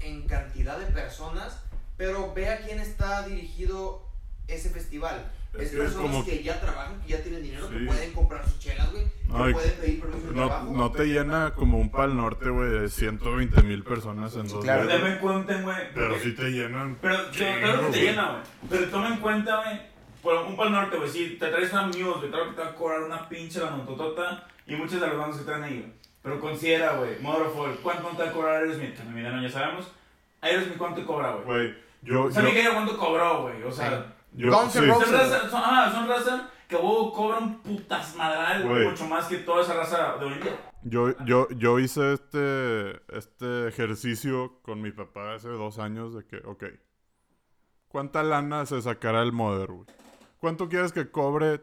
en cantidad de personas, pero ve a quién está dirigido ese festival. Es Es, que es personas como- que ya trabajan, que ya tienen dinero, que Sí. pueden comprar sus chelas, güey, No, que pueden pedir permiso de No, trabajo. no te llena como un pal norte, güey, de 120 mil personas en dos claro. días. Pero en cuenta, güey. Pero sí te llenan. Pero yo, claro que te llena, güey. Pero toma en cuenta, güey. Por un pal norte, güey. Si te traes una Muse, güey, claro que te va a cobrar una pinche la montotota. Y muchas de las bandas que traen ahí, güey. Pero considera, güey, Motherfall, ¿cuánto te va a cobrar Aerosmith? Que en mi ya sabemos. Aerosmith, ¿cuánto te cobra, güey? Güey, yo, ¿Sabes yo, qué? ¿Cuánto cobró, güey? O sea, yo, Guns N' sí. Roses. son raza, son, ah, son raza que huevo cobran putas madral, güey, mucho más que toda esa raza de hoy en día. Yo, yo, yo hice este, este ejercicio con mi papá hace dos años de que, ok, ¿cuánta lana se sacará el Mother, güey? ¿Cuánto quieres que cobre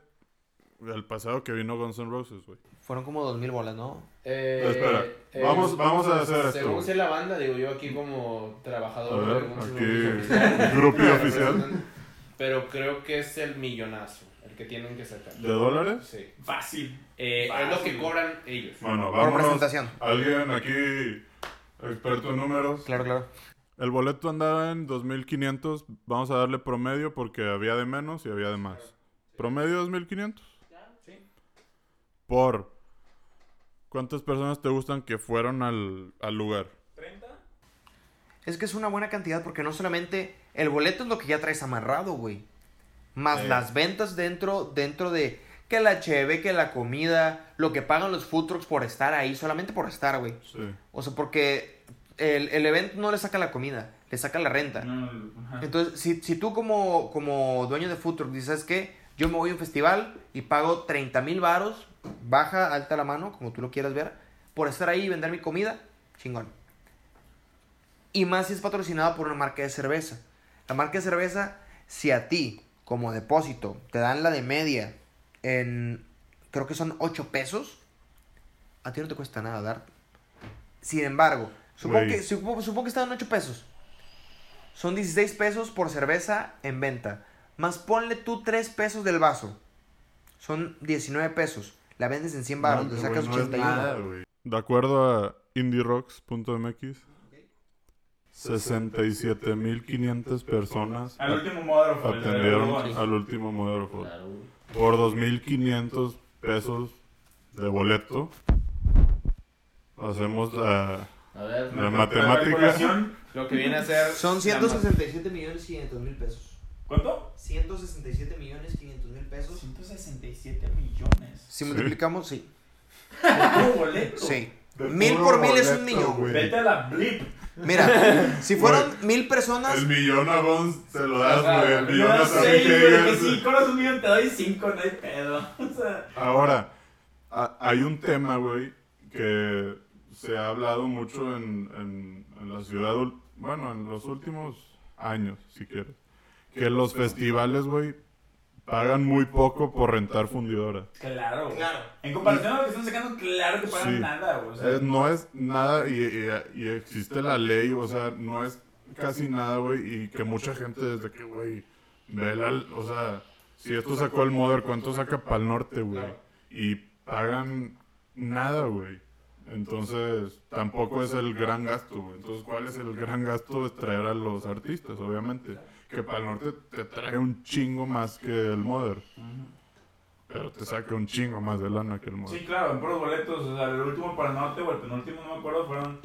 el pasado que vino Guns N' Roses, güey? Fueron como dos mil bolas, ¿no? Eh, Espera, eh, vamos- vamos a hacer esto, Según güey. sé la banda, digo yo aquí como A trabajador. ver, de un aquí, servicio oficial. Pero creo que es el millonazo el que tienen que sacar. ¿De dólares? Sí. Fácil. Eh, es lo que cobran ellos. Bueno, Por vamos. presentación. Alguien aquí, experto en números. Claro, claro. El boleto andaba en 2500. Vamos a darle promedio porque había de menos y había de más. Promedio 2500. Por. ¿Cuántas personas te gustan que fueron al, al lugar? ¿30? Es que es una buena cantidad porque no solamente el boleto es lo que ya traes amarrado, güey. Más Sí. las ventas dentro, dentro de que la cheve, que la comida, lo que pagan los food trucks por estar ahí, solamente por estar, güey. Sí. O sea, porque el, el evento no le saca la comida, le saca la renta. No. Entonces, si, si tú como, como dueño de food truck dices, ¿sabes qué? Yo me voy a un festival y pago 30 mil varos, baja, alta la mano, como tú lo quieras ver, por estar ahí y vender mi comida, chingón. Y más si es patrocinado por una marca de cerveza. La marca de cerveza, si a ti, como depósito, te dan la de media en, creo que son 8 pesos, a ti no te cuesta nada dar. Sin embargo, supongo que, supongo, supongo que están en 8 pesos. Son 16 pesos por cerveza en venta. Más ponle tú 3 pesos del vaso. Son 19 pesos. La vendes en 100 baros, No, güey, sacas no es 81. nada. De acuerdo a indierocks.mx, 67.500 personas Al último atendieron al último modelo por 2.500 pesos de boleto. Hacemos la, A ver, la matemática. lo que viene a ser. Son la 167 millones 500 mil pesos. ¿Cuánto? 167 millones 500 mil pesos. 167 millones. Si Sí. multiplicamos, sí. ¿Puro boleto? Sí. De Mil por mil es un millón. Vete a la blip. Mira, si *laughs* fueron mil personas, El millón a Bones se lo das, güey. El millón Yo a no Sammy sé, güey, que Hagar. si cobras un millón te doy cinco, no hay pedo. *laughs* O sea, Ahora, a- hay un tema, güey, que se ha hablado mucho en, en, en la ciudad, bueno, en los últimos años, si quieres. Que los festivales, güey, pagan muy poco por rentar fundidora. claro, güey. Claro. En comparación a lo que están sacando, claro que pagan Sí. nada, güey. O sea, Eh, no es nada, y, y- y existe la ley, o sea, no es casi nada, güey, y que mucha gente desde que, güey, ve la, o sea, si esto sacó el Mother, ¿cuánto saca para el norte, güey? Y pagan nada, güey. Entonces, tampoco es el gran gasto, güey. Entonces, ¿cuál es el gran gasto? Es traer a los artistas, obviamente. Que para el norte te trae un chingo más que el Mother. Pero te saca un chingo más de lana que el Mother. Sí, claro, en puros boletos. O sea, el último para el norte o el penúltimo, no me acuerdo, fueron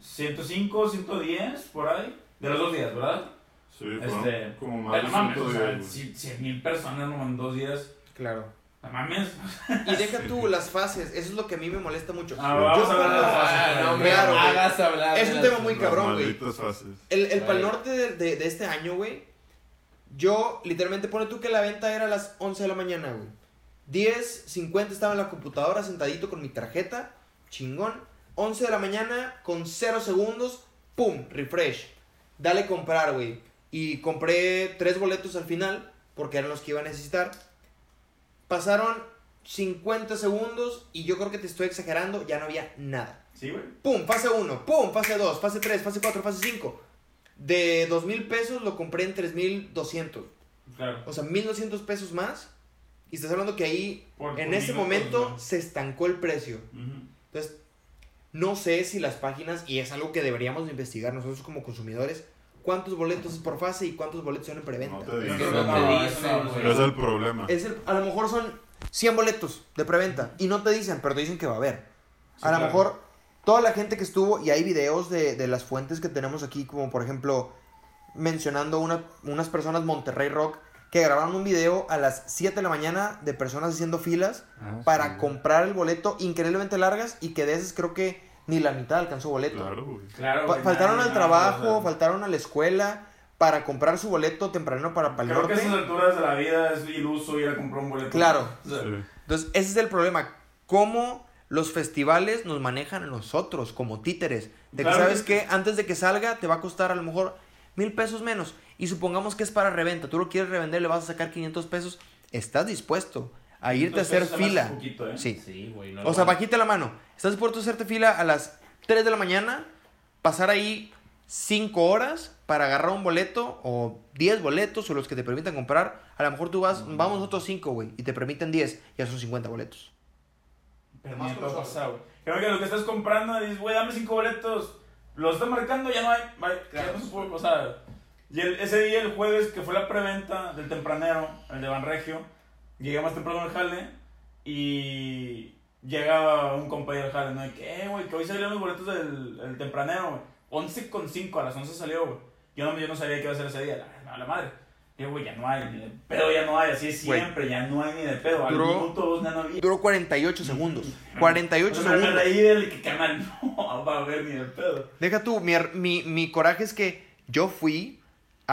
105, 110, por ahí. De los dos días, ¿verdad? Sí, Este, como más de no mames, o 110, sea, güey. si- 100 mil personas en dos días. claro. No mames. Y deja tú las fases, eso es lo que a mí me molesta mucho. Ah, vamos Yo a hablar de las fases. Ah, no me Claro, güey. hagas hablar. Es un tema muy cabrón, güey. El, el Pal. Norte de, de- de este año, güey. Yo, literalmente, pone tú que la venta era a las 11 de la mañana, güey. 10, 50 estaba en la computadora sentadito con mi tarjeta. Chingón. 11 de la mañana con 0 segundos. Pum, refresh. Dale comprar, güey. Y compré 3 boletos al final. Porque eran los que iba a necesitar. Pasaron 50 segundos. Y yo creo que te estoy exagerando. Ya no había nada. Sí, güey. Pum, fase 1, pum, fase 2, fase 3, fase 4, fase 5. De 2 mil pesos lo compré en 3,200. Claro. O sea, 1,200 pesos más. Y estás hablando que ahí, Por- en por ese momento, se estancó el precio. Entonces, no sé si las páginas, y es algo que deberíamos de investigar nosotros como consumidores, cuántos boletos es por fase y cuántos boletos son en preventa. No te no no, dicen, no, es el problema. Es el- a lo mejor son 100 boletos de preventa y no te dicen, pero te dicen que va a haber. Sí, a lo claro. mejor toda la gente que estuvo, y hay videos de, de las fuentes que tenemos aquí, como por ejemplo mencionando una- unas personas Monterrey Rock que grabaron un video a las 7 de la mañana de personas haciendo filas Ah, para sí. comprar el boleto increíblemente largas y que de esas creo que ni la mitad alcanzó boleto. Claro, güey. Claro, güey, faltaron nada, al trabajo, faltaron a la escuela para comprar su boleto temprano para Pal Creo que a esas alturas de la vida es iluso ir a comprar un boleto. Claro. O sea, Sí. Entonces, ese es el problema. ¿Cómo los festivales nos manejan a nosotros como títeres? De que sabes que que antes de que salga te va a costar a lo mejor mil pesos menos. Y supongamos que es para reventa. Tú lo quieres revender, le vas a sacar 500 pesos. ¿Estás dispuesto a irte a hacer entonces se me hace fila? poquito, ¿eh? Sí. Sí, güey. no O lo sea, bajita la mano. ¿Estás dispuesto a hacerte fila a las 3 de la mañana? Pasar ahí 5 horas para agarrar un boleto o 10 boletos o los que te permitan comprar. A lo mejor tú vas, vamos nosotros 5, güey, y te permiten 10, ya son 50 boletos. Pero Más nosotros. pasado, güey. Creo que lo que estás comprando, dices, güey, dame cinco boletos. Los están marcando, ya no hay. vaya, ya no o sea. Y el- ese día, el jueves, que fue la preventa del tempranero, el de Banregio, llegué más temprano al jale y llega un compañero del jale, ¿no? Y que, eh, güey, que hoy salieron los boletos del, del tempranero, güey. 11 con 5, a las 11 salió, güey. Yo no, yo no sabía qué iba a ser ese día, la, la, madre. Digo, güey, ya no hay, ni de pedo ya no hay, así es siempre, ya no hay ni de pedo. Al Duró- minuto ya no había. Duró 48 segundos. 48 O sea, Me segundos. reí del que canal *laughs* no va a haber ni de pedo. Deja tú, mi, mi, mi coraje es que yo fui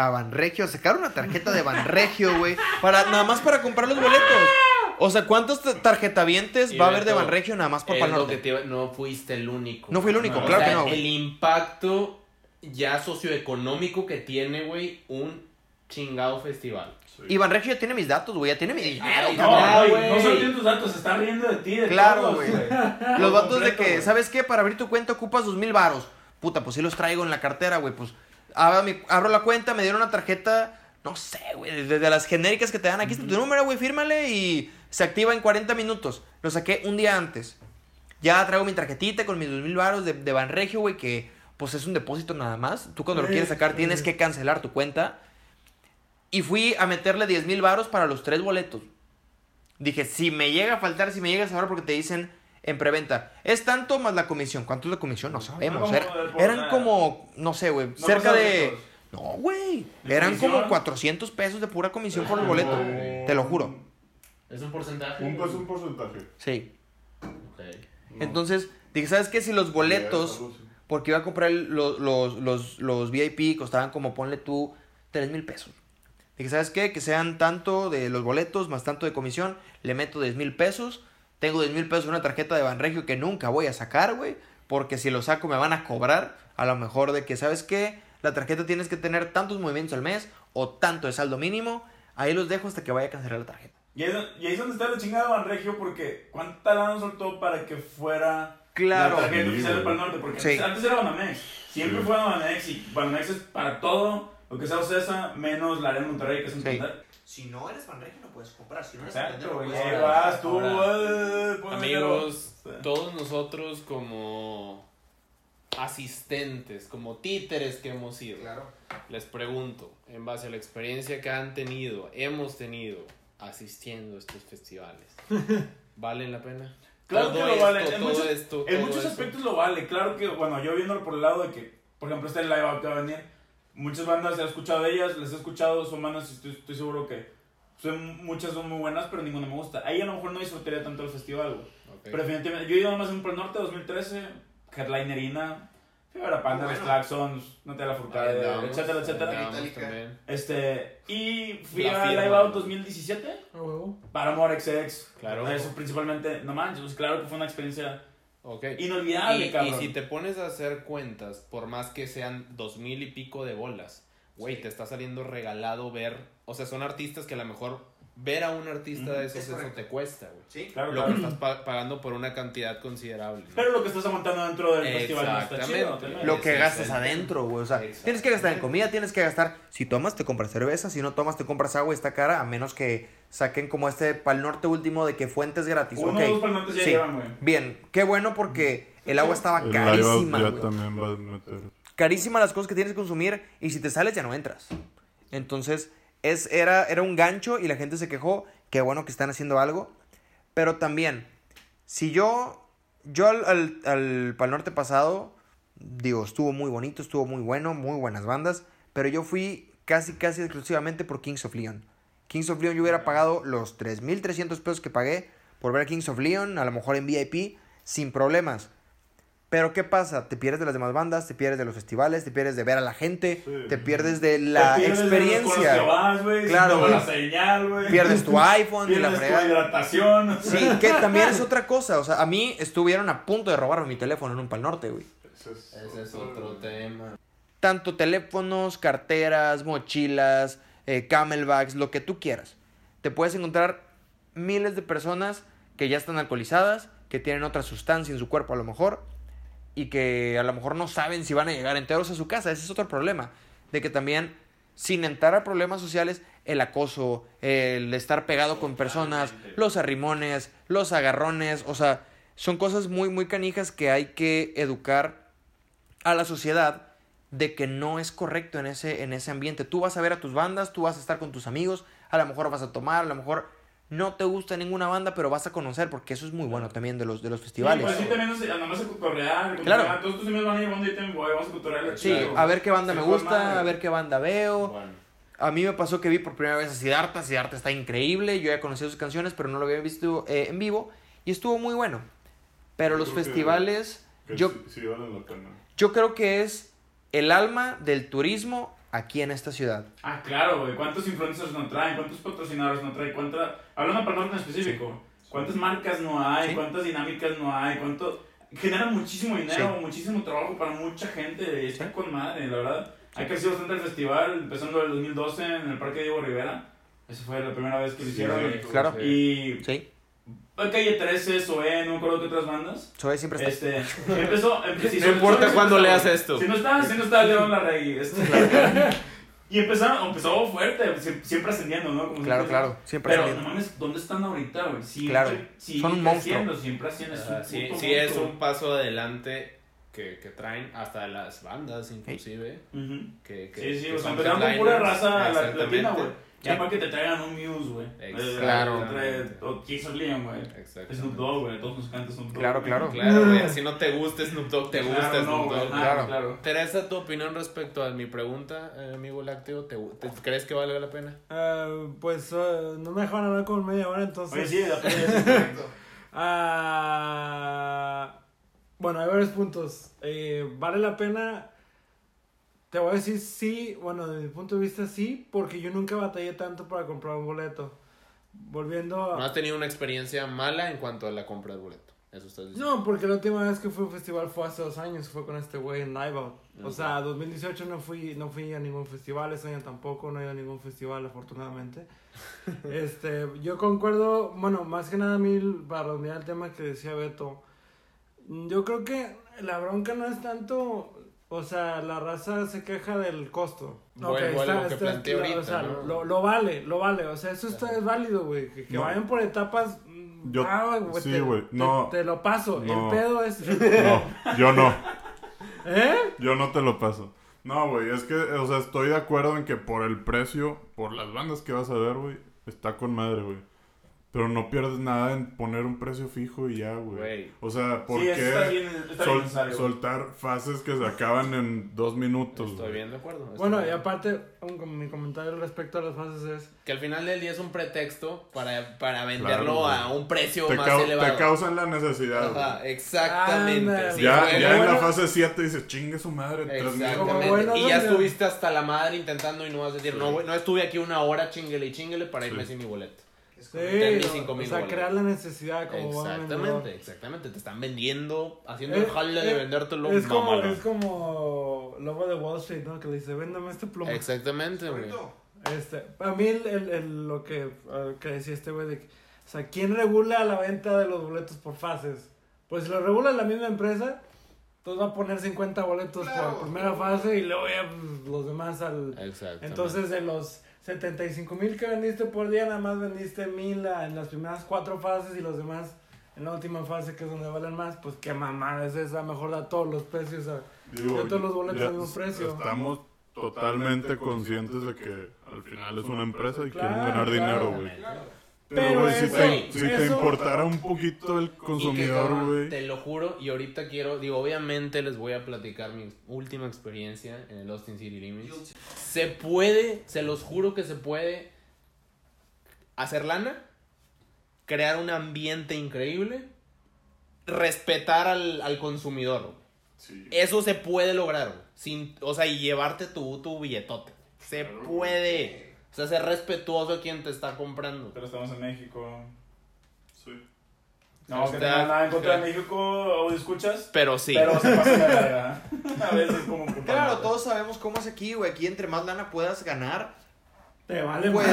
a Banregio sacar una tarjeta de Banregio, güey, para nada más para comprar los boletos. O sea, ¿cuántos ta- tarjetavientes Y va a haber de Banregio nada más por Es Pal lo Norte? que te iba- no fuiste el único. No fui el único, No, claro O sea, que no, El güey. impacto ya socioeconómico que tiene, güey, un chingado festival. Y Banregio ya tiene mis datos, güey, ya tiene mi dinero, Ay, cabrón. No, güey, no solo tiene tus datos, se está riendo de ti, de Claro, todos, güey. güey. *laughs* Los vatos de que. ¿sabes qué? Para abrir tu cuenta ocupas dos mil varos. Puta, pues sí los traigo en la cartera, güey. Pues abro, mi- abro la cuenta, me dieron una tarjeta, no sé, güey, de, de las genéricas que te dan. Aquí está tu número, güey, fírmale y se activa en 40 minutos. Lo saqué un día antes. Ya traigo mi tarjetita con mis dos mil varos de, de Banregio, güey, que pues es un depósito nada más. Tú cuando lo quieres sacar tienes que cancelar tu cuenta. Y fui a meterle 10 mil varos para los tres boletos. Dije, si me llega a faltar, si me llega a saber porque te dicen en preventa, es tanto más la comisión. ¿Cuánto es la comisión? No sabemos. Era- eran como, no sé, güey, No cerca de... No, güey. ¿De Eran comisión? como 400 pesos de pura comisión por el boleto. Te lo juro. Es un porcentaje. Un, es un porcentaje. Sí. Ok. No. Entonces, dije, ¿sabes qué? Si los boletos, porque iba a comprar el- los, los, los, los VIP, costaban como, ponle tú, 3 mil pesos. Dije, ¿sabes qué? Que sean tanto de los boletos más tanto de comisión, le meto 10 mil pesos. Tengo 10 mil pesos en una tarjeta de Banregio que nunca voy a sacar, güey. Porque si lo saco me van a cobrar. A lo mejor de que, ¿sabes qué? La tarjeta tienes que tener tantos movimientos al mes o tanto de saldo mínimo. Ahí los dejo hasta que vaya a cancelar la tarjeta. Y ahí, y ahí es donde está la chingada Banregio, porque ¿cuánta lana soltó para que fuera Claro. la tarjeta oficial de güey. Pal Norte? Porque Sí. antes, antes era Banamex. Siempre Sí. fue Banamex y Banamex es para todo lo que sea Ocesa, menos la Arena Monterrey, que es un Sí. Si no eres Banregio no puedes comprar. Si Exacto, güey. puedes comprar. vas tú, Ahora, eh, pues, Amigos, pero- todos nosotros como asistentes, como títeres que hemos sido, Claro. les pregunto, en base a la experiencia que han tenido, hemos tenido asistiendo a estos festivales, *laughs* ¿valen la pena? Claro Todo que lo esto, vale. En todo muchos, esto, en muchos aspectos lo vale. Claro que, bueno, yo viéndolo por el lado de que, por ejemplo, este live que va a venir, muchas bandas he escuchado de ellas, les he escuchado, son bandas, estoy, estoy seguro que son, muchas son muy buenas, pero ninguna me gusta. Ahí a lo mejor no disfrutaría tanto el festival, güey. Ok. Pero definitivamente, yo he ido nomás en Pro Norte 2013, Headlinerina, Fibra Panda, Bueno. Los Claxons, No te la andamos, etcétera, etcétera. Este, y fui La a. Live Out 2017, A huevo. Paramore XX. Claro. Eso principalmente, no manches, pues claro que fue una experiencia Ok. inolvidable, Y, y cabrón. si te pones a hacer cuentas, por más que sean dos mil y pico de bolas, güey, te está saliendo regalado ver. O sea, son artistas que a lo mejor ver a un artista de esos, es eso te cuesta, güey. Sí. Claro, Lo claro. que estás pa- pagando por una cantidad considerable. ¿no? Pero lo que estás aguantando dentro del festival no está chido. Lo que gastas adentro, güey. O sea, tienes que gastar en comida, tienes que gastar. Si tomas, te compras cerveza. Si no tomas, te compras agua. Está cara, a menos que saquen como este Pal Norte último de que fuentes gratis. Uno dos palmantes ya Sí. llevan, güey. Bien, qué bueno porque el agua estaba El carísima. ya güey. también va a meter. Carísima las cosas que tienes que consumir y si te sales ya no entras. Entonces, es, era, era un gancho y la gente se quejó. Qué bueno que están haciendo algo. Pero también, si yo, yo al, al, al Pal Norte pasado, digo, estuvo muy bonito, estuvo muy bueno, muy buenas bandas, pero yo fui casi, casi exclusivamente por Kings of Leon. Kings of Leon yo hubiera pagado los 3.300 pesos que pagué por ver a Kings of Leon, a lo mejor en VIP, sin problemas. Pero ¿qué pasa? Te pierdes de las demás bandas, te pierdes de los festivales, te pierdes de ver a la gente, Sí. te pierdes de la Te pierdes de experiencia. que vas, güey, Claro, sin güey. la señal, güey. Pierdes tu iPhone la Pierdes tu hidratación. Sí, que también es *laughs* otra cosa. O sea, a mí estuvieron a punto de robarme mi teléfono en un Pal Norte, güey. Ese es otro tema. Tanto teléfonos, carteras, mochilas, eh, camelbacks, lo que tú quieras. Te puedes encontrar miles de personas que ya están alcoholizadas, que tienen otra sustancia en su cuerpo a lo mejor, y que a lo mejor no saben si van a llegar enteros a su casa. Ese es otro problema. De que también, sin entrar a problemas sociales, el acoso, el estar pegado con personas, los arrimones, los agarrones, o sea, son cosas muy, muy canijas que hay que educar a la sociedad de que no es correcto en ese, en ese ambiente. Tú vas a ver a tus bandas, tú vas a estar con tus amigos, a lo mejor vas a tomar, a lo mejor no te gusta ninguna banda, pero vas a conocer, porque eso es muy bueno también de los, de los Sí, festivales. pues sí, también nada más a cotorrear. Claro. cotorrear. Todos tus amigos van a ir, también voy, vamos a cotorrear. Sí, a ver qué banda Sí, me gusta, a ver qué banda veo. Bueno. A mí me pasó que vi por primera vez a Siddhartha. Siddhartha está increíble. Yo ya conocía sus canciones, pero no lo había visto eh, en vivo. Y estuvo muy bueno. Pero Yo los festivales, Que yo, sí, sí valen la pena. yo creo que es el alma del turismo aquí en esta ciudad. Ah, claro, güey. ¿Cuántos influencers no traen? ¿Cuántos patrocinadores no traen? ¿Cuánta... Hablando para norte en específico. ¿Cuántas marcas no hay? Sí. ¿Cuántas dinámicas no hay? ¿Cuánto... Generan muchísimo dinero, muchísimo trabajo para mucha gente. y Está con madre, la verdad. Ha crecido bastante el festival, empezando en el 2012 en el Parque Diego Rivera. Esa fue la primera vez que lo hicieron. Sí, claro. Y Sí. Calle 13, Zoé, no me acuerdo qué otras bandas. Zoe siempre está. Este, *laughs* empezó, empezó No importa cuándo leas leas esto. Si no está, si no está León Larregui. Este. *laughs* y empezaron, empezó fuerte, sie- siempre ascendiendo, ¿no? Como Claro, siempre. claro. Siempre Pero, saliendo. no mames, ¿dónde están ahorita, güey? Siempre- Claro, siguen son un monstruo. Siempre haciendo es Ah, sí, sí es un paso adelante que, que traen hasta las bandas inclusive. Que, que, Sí, sí, que o sea, son empezaron con pura raza latina, güey. Ya para que te traigan un Muse, güey. Exactamente. Claro. Eh, O Kiss of Leon, güey. Snoop Dogg, güey. Todos nos cantan Snoop Dogg. Claro, claro. Claro, güey, *laughs* si no te gusta Snoop Dogg, te gusta Claro, no, Snoop. Dogg. Claro. claro. Teresa, tu opinión respecto a mi pregunta, eh, amigo lácteo, ¿te, te- crees que valga la pena? Ah, pues eh, no me dejaron hablar como media hora, entonces. Oye, sí, la *laughs* pena es. Ah, bueno, hay varios puntos. Eh, ¿Vale la pena? Te voy a decir sí, bueno, desde mi punto de vista sí, porque yo nunca batallé tanto para comprar un boleto. Volviendo No a... has tenido una experiencia mala en cuanto a la compra del boleto. Eso estás diciendo. No, porque la última vez que fui a un festival fue hace dos años, fue con este güey en Live Out. O sea, 2018 no fui, no fui a ningún festival, ese año tampoco, no he ido a ningún festival, afortunadamente. *laughs* este, yo concuerdo, bueno, más que nada a mí, para redondear el tema que decía Beto, yo creo que la bronca no es tanto, o sea, la raza se queja del costo. A lo que planteé ahorita, O sea, ¿no? lo, lo vale, lo vale, o sea, eso está, es válido, güey, que, que No. vayan por etapas. mm, Yo- ah, güey, sí, güey, te- no. Te, lo paso, No. el pedo es... *laughs* No, yo no. ¿Eh? Yo no te lo paso. No, güey, es que, o sea, estoy de acuerdo en que por el precio, por las bandas que vas a ver, güey, está con madre, güey. Pero no pierdes nada en poner un precio fijo y ya, güey. O sea, ¿por Sí, está qué bien, está sol- soltar fases que se acaban en dos minutos? Estoy bien de acuerdo. estoy Bueno, y aparte, un- mi comentario respecto a las fases es... Que al final del día es un pretexto para, para venderlo a un precio Te, más cau- elevado. te causan la necesidad. Ajá, exactamente. Sí, ya ya en la fase 7 dices, chingue su madre, tres mil". Exactamente. Bueno, y ya ¿no? estuviste hasta la madre intentando y no vas a decir, no, güey, no estuve aquí una hora chinguele y chinguele para irme Sí. sin mi boleto. Sí, Ten mis o- sea, crear la necesidad como. Exactamente, exactamente. Te están vendiendo, haciendo Eh, el jale de eh, vendértelo. Es como, es como Lobo de Wall Street, ¿no? Que le dice, véndame este plomo. Exactamente, güey. Este, para mí el, el- el- lo que, eh, que decía este güey de que, o sea, ¿quién regula la venta de los boletos por fases? Pues si lo regula la misma empresa, entonces va a poner 50 boletos por primera fase y luego ya pues, los demás al... Entonces de los 75 mil que vendiste por día, nada más vendiste mil en las primeras cuatro fases y los demás en la última fase que es donde valen más, pues qué mamada es esa, mejor da todos los precios a... Digo, Ya todos los boletos al mismo precio. Estamos totalmente conscientes de que al final es una empresa y Claro, quieren ganar dinero, güey. Pero, güey, si, te, si te eso- importara un poquito el consumidor, güey. Te lo juro, y ahorita quiero, digo, obviamente les voy a platicar mi última experiencia en el Austin City Limits. Se puede, se los juro que se puede hacer lana, crear un ambiente increíble, respetar al, al consumidor. Sí. Eso se puede lograr, sin, o sea, y llevarte tu, tu billetote. Se puede. O sea, ser respetuoso a quien te está comprando. Pero estamos en México. Sí. No, que tenga nada en contra de México o escuchas. Pero sí. Pero se pasa de verga. *laughs* A veces como puta Claro, todos sabemos cómo es aquí, güey. Aquí entre más lana puedas ganar, Te vale pues...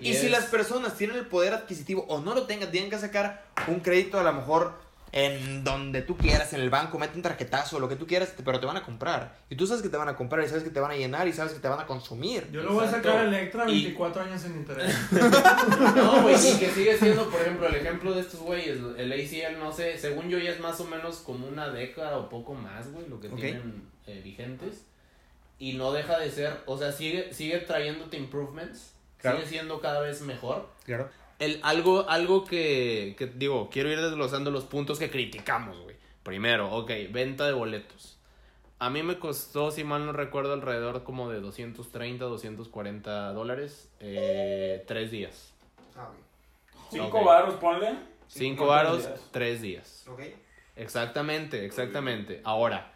y Yes. si las personas tienen el poder adquisitivo o no lo tengan, tienen que sacar un crédito a lo mejor en donde tú quieras, en el banco, mete un tarjetazo, lo que tú quieras, pero te van a comprar. Y tú sabes que te van a comprar y sabes que te van a llenar y sabes que te van a consumir. Yo lo voy a sacar a Electra Y- 24 años sin interés. *laughs* No, güey, y que sigue siendo, por ejemplo, el ejemplo de estos güeyes. El ACL, no sé, según yo ya es más o menos como una década o poco más, güey, lo que tienen eh, vigentes. Y no deja de ser, o sea, sigue, sigue trayéndote improvements. Claro. Sigue siendo cada vez mejor. Claro. El, algo algo que, que, digo, quiero ir desglosando los puntos que criticamos, güey. Primero, ok, venta de boletos. A mí me costó, si mal no recuerdo, alrededor como de 230, 240 dólares, eh, tres días. Cinco Ok. baros, ponle. Cinco Cinco varos, días. tres días. Ok. Exactamente, exactamente. Ahora,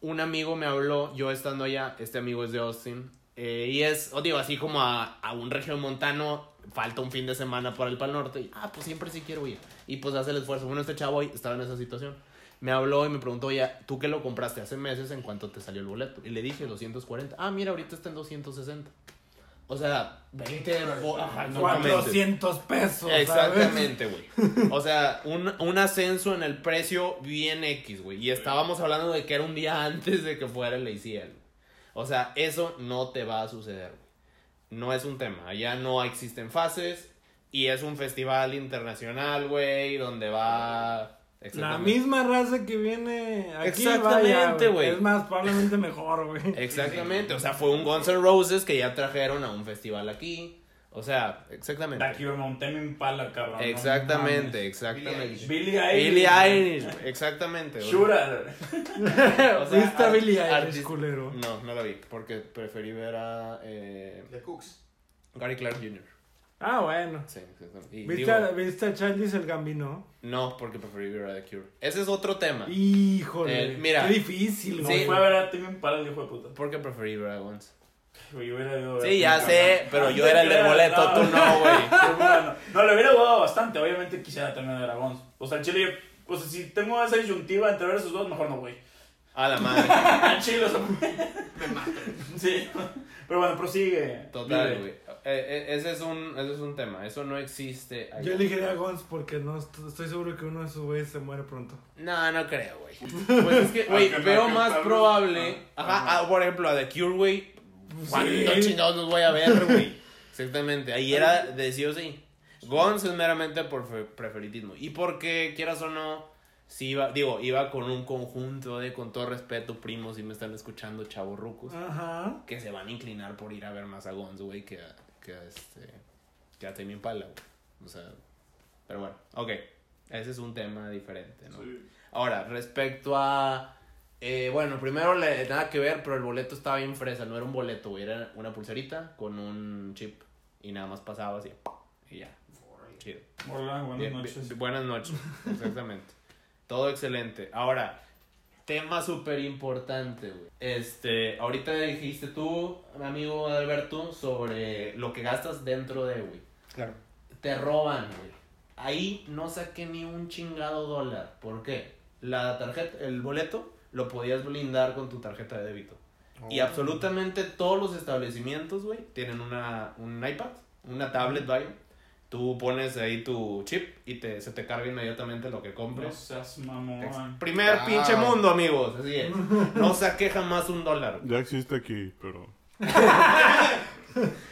un amigo me habló, yo estando allá, este amigo es de Austin, eh, y es, o digo, así como a, a un región montano, falta un fin de semana para el Pal Norte, y, ah, pues siempre sí quiero ir. Y pues hace el esfuerzo. Bueno, este chavo estaba en esa situación. Me habló y me preguntó, oye, ¿tú qué lo compraste hace meses? ¿En cuánto te salió el boleto? Y le dije 240. Ah, mira, ahorita está en 260. O sea, 20... bo- ajá, no comentes. 400 pesos. Exactamente, güey. O sea, un, un ascenso en el precio bien X, güey. Y estábamos hablando de que era un día antes de que fuera el ACL. O sea, eso no te va a suceder, güey. No es un tema. Allá no existen fases. Y es un festival internacional, güey, donde va... La misma raza que viene aquí. Exactamente, güey. Es más, probablemente mejor, güey. Exactamente. O sea, fue un Guns N' Roses que ya trajeron a un festival aquí. O sea, exactamente. Aquí me monté mi impala, cabrón. Exactamente, exactamente. Billy Eilish. Billie Eilish, exactamente. Shura. *laughs* *laughs* O sea, ¿Viste a Billie Eilish, culero? No, no la vi, porque preferí ver a eh, The Cooks. Gary Clark Jr. Ah, bueno. Sí, exactamente. Y ¿Viste, digo, a, ¿Viste a el Gambino? no, porque preferí ver a The Cure. Ese es otro tema. Híjole. Eh, mira. Qué difícil, Sí. güey. fue a ver a Timmy Impala el hijo de puta. Porque preferí ver a Once. Güey, yo hubiera ido Sí, ya sé, pero yo era el del boleto, tú no, güey. No, le hubiera jugado bastante. Obviamente quisiera ver a Gons. O sea, el Chile, pues si tengo esa disyuntiva entre ver esos dos, mejor no, güey. A la madre. *laughs* Al Chile, o sea. Me matan. Sí. Pero bueno, prosigue. Total, güey. Eh, eh, ese, es un, ese es un tema. Eso no existe. allá. Yo elegiría a Gons porque no est- estoy seguro que uno de esos güeyes se muere pronto. No, no creo, güey. *laughs* Pues es que, güey, veo más probable. Ah, Ajá, ajá. ah, por ejemplo, a The Cure, güey. ¿Cuántos Sí. chingados los voy a ver, *laughs* güey? Exactamente. Ahí era de sí o sí. Guns es meramente por fe- preferitismo. Y porque, quieras o no, sí iba, digo, iba con un conjunto de, con todo respeto, primos, si me están escuchando, chavos rucos, Ajá. que se van a inclinar por ir a ver más a Guns, güey, que a, que a este, que a Tame Impala, güey. O sea, Pero bueno, ok. Ese es un tema diferente, ¿no? Ahora, respecto a. eh, bueno, primero le, nada que ver, pero el boleto estaba bien fresa. No era un boleto, güey. Era una pulserita con un chip. Y nada más pasaba así. Y ya. Chido. Hola, buenas Bien, noches. bien, buenas noches, exactamente. Todo excelente. Ahora, tema súper importante, güey. Este, ahorita dijiste tú, amigo Alberto, sobre lo que gastas dentro de, güey. Claro. Te roban, güey. Ahí no saqué ni un chingado dólar. ¿Por qué? La tarjeta, el boleto, lo podías blindar con tu tarjeta de débito. Y absolutamente todos los establecimientos, güey, tienen una, un iPad, una tablet, vaya. Tú pones ahí tu chip y te, se te carga inmediatamente lo que No compres. seas mamón. Primer Wow. pinche mundo, amigos. Así es. No saqué jamás un dólar. Ya existe aquí, pero...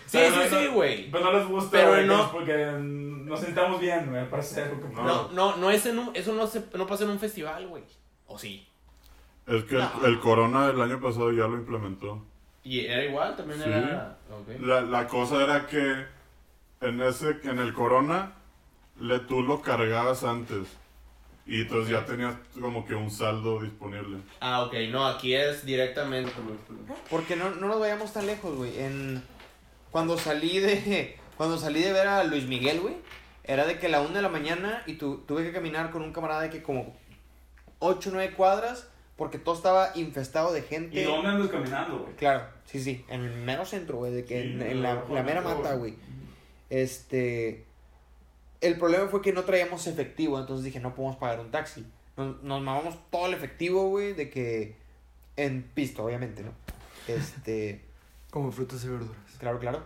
Sí, sí, sí, güey. Pero no les gusta, Pero güey, no- porque nos sentamos bien, güey, algo como... No, no, no es en un, eso no, se, no pasa en un festival, güey. ¿O sí? Es que el, el Corona del año pasado ya lo implementó. ¿Y era igual? ¿También Sí. era...? Ok. La, la cosa era que en ese en el Corona le, tú lo cargabas antes. Y entonces ya tenías como que un saldo disponible. Ah, ok. No, aquí es directamente... Porque no, no nos vayamos tan lejos, güey. En... Cuando salí de. *laughs* Cuando salí de ver a Luis Miguel, güey. Era de que la una de la mañana y tu, tuve que caminar con un camarada de que como 8 o 9 cuadras. Porque todo estaba infestado de gente. ¿Y dónde andas caminando, güey? Claro, sí, sí. En el mero centro, güey. De que Sí, en, en la, mera mata, güey. Este. El problema fue que no traíamos efectivo. Entonces dije, no podemos pagar un taxi. Nos, nos mamamos todo el efectivo, güey. De que. En pisto, obviamente, ¿no? Este. *laughs* Como frutas y verduras. Claro, claro.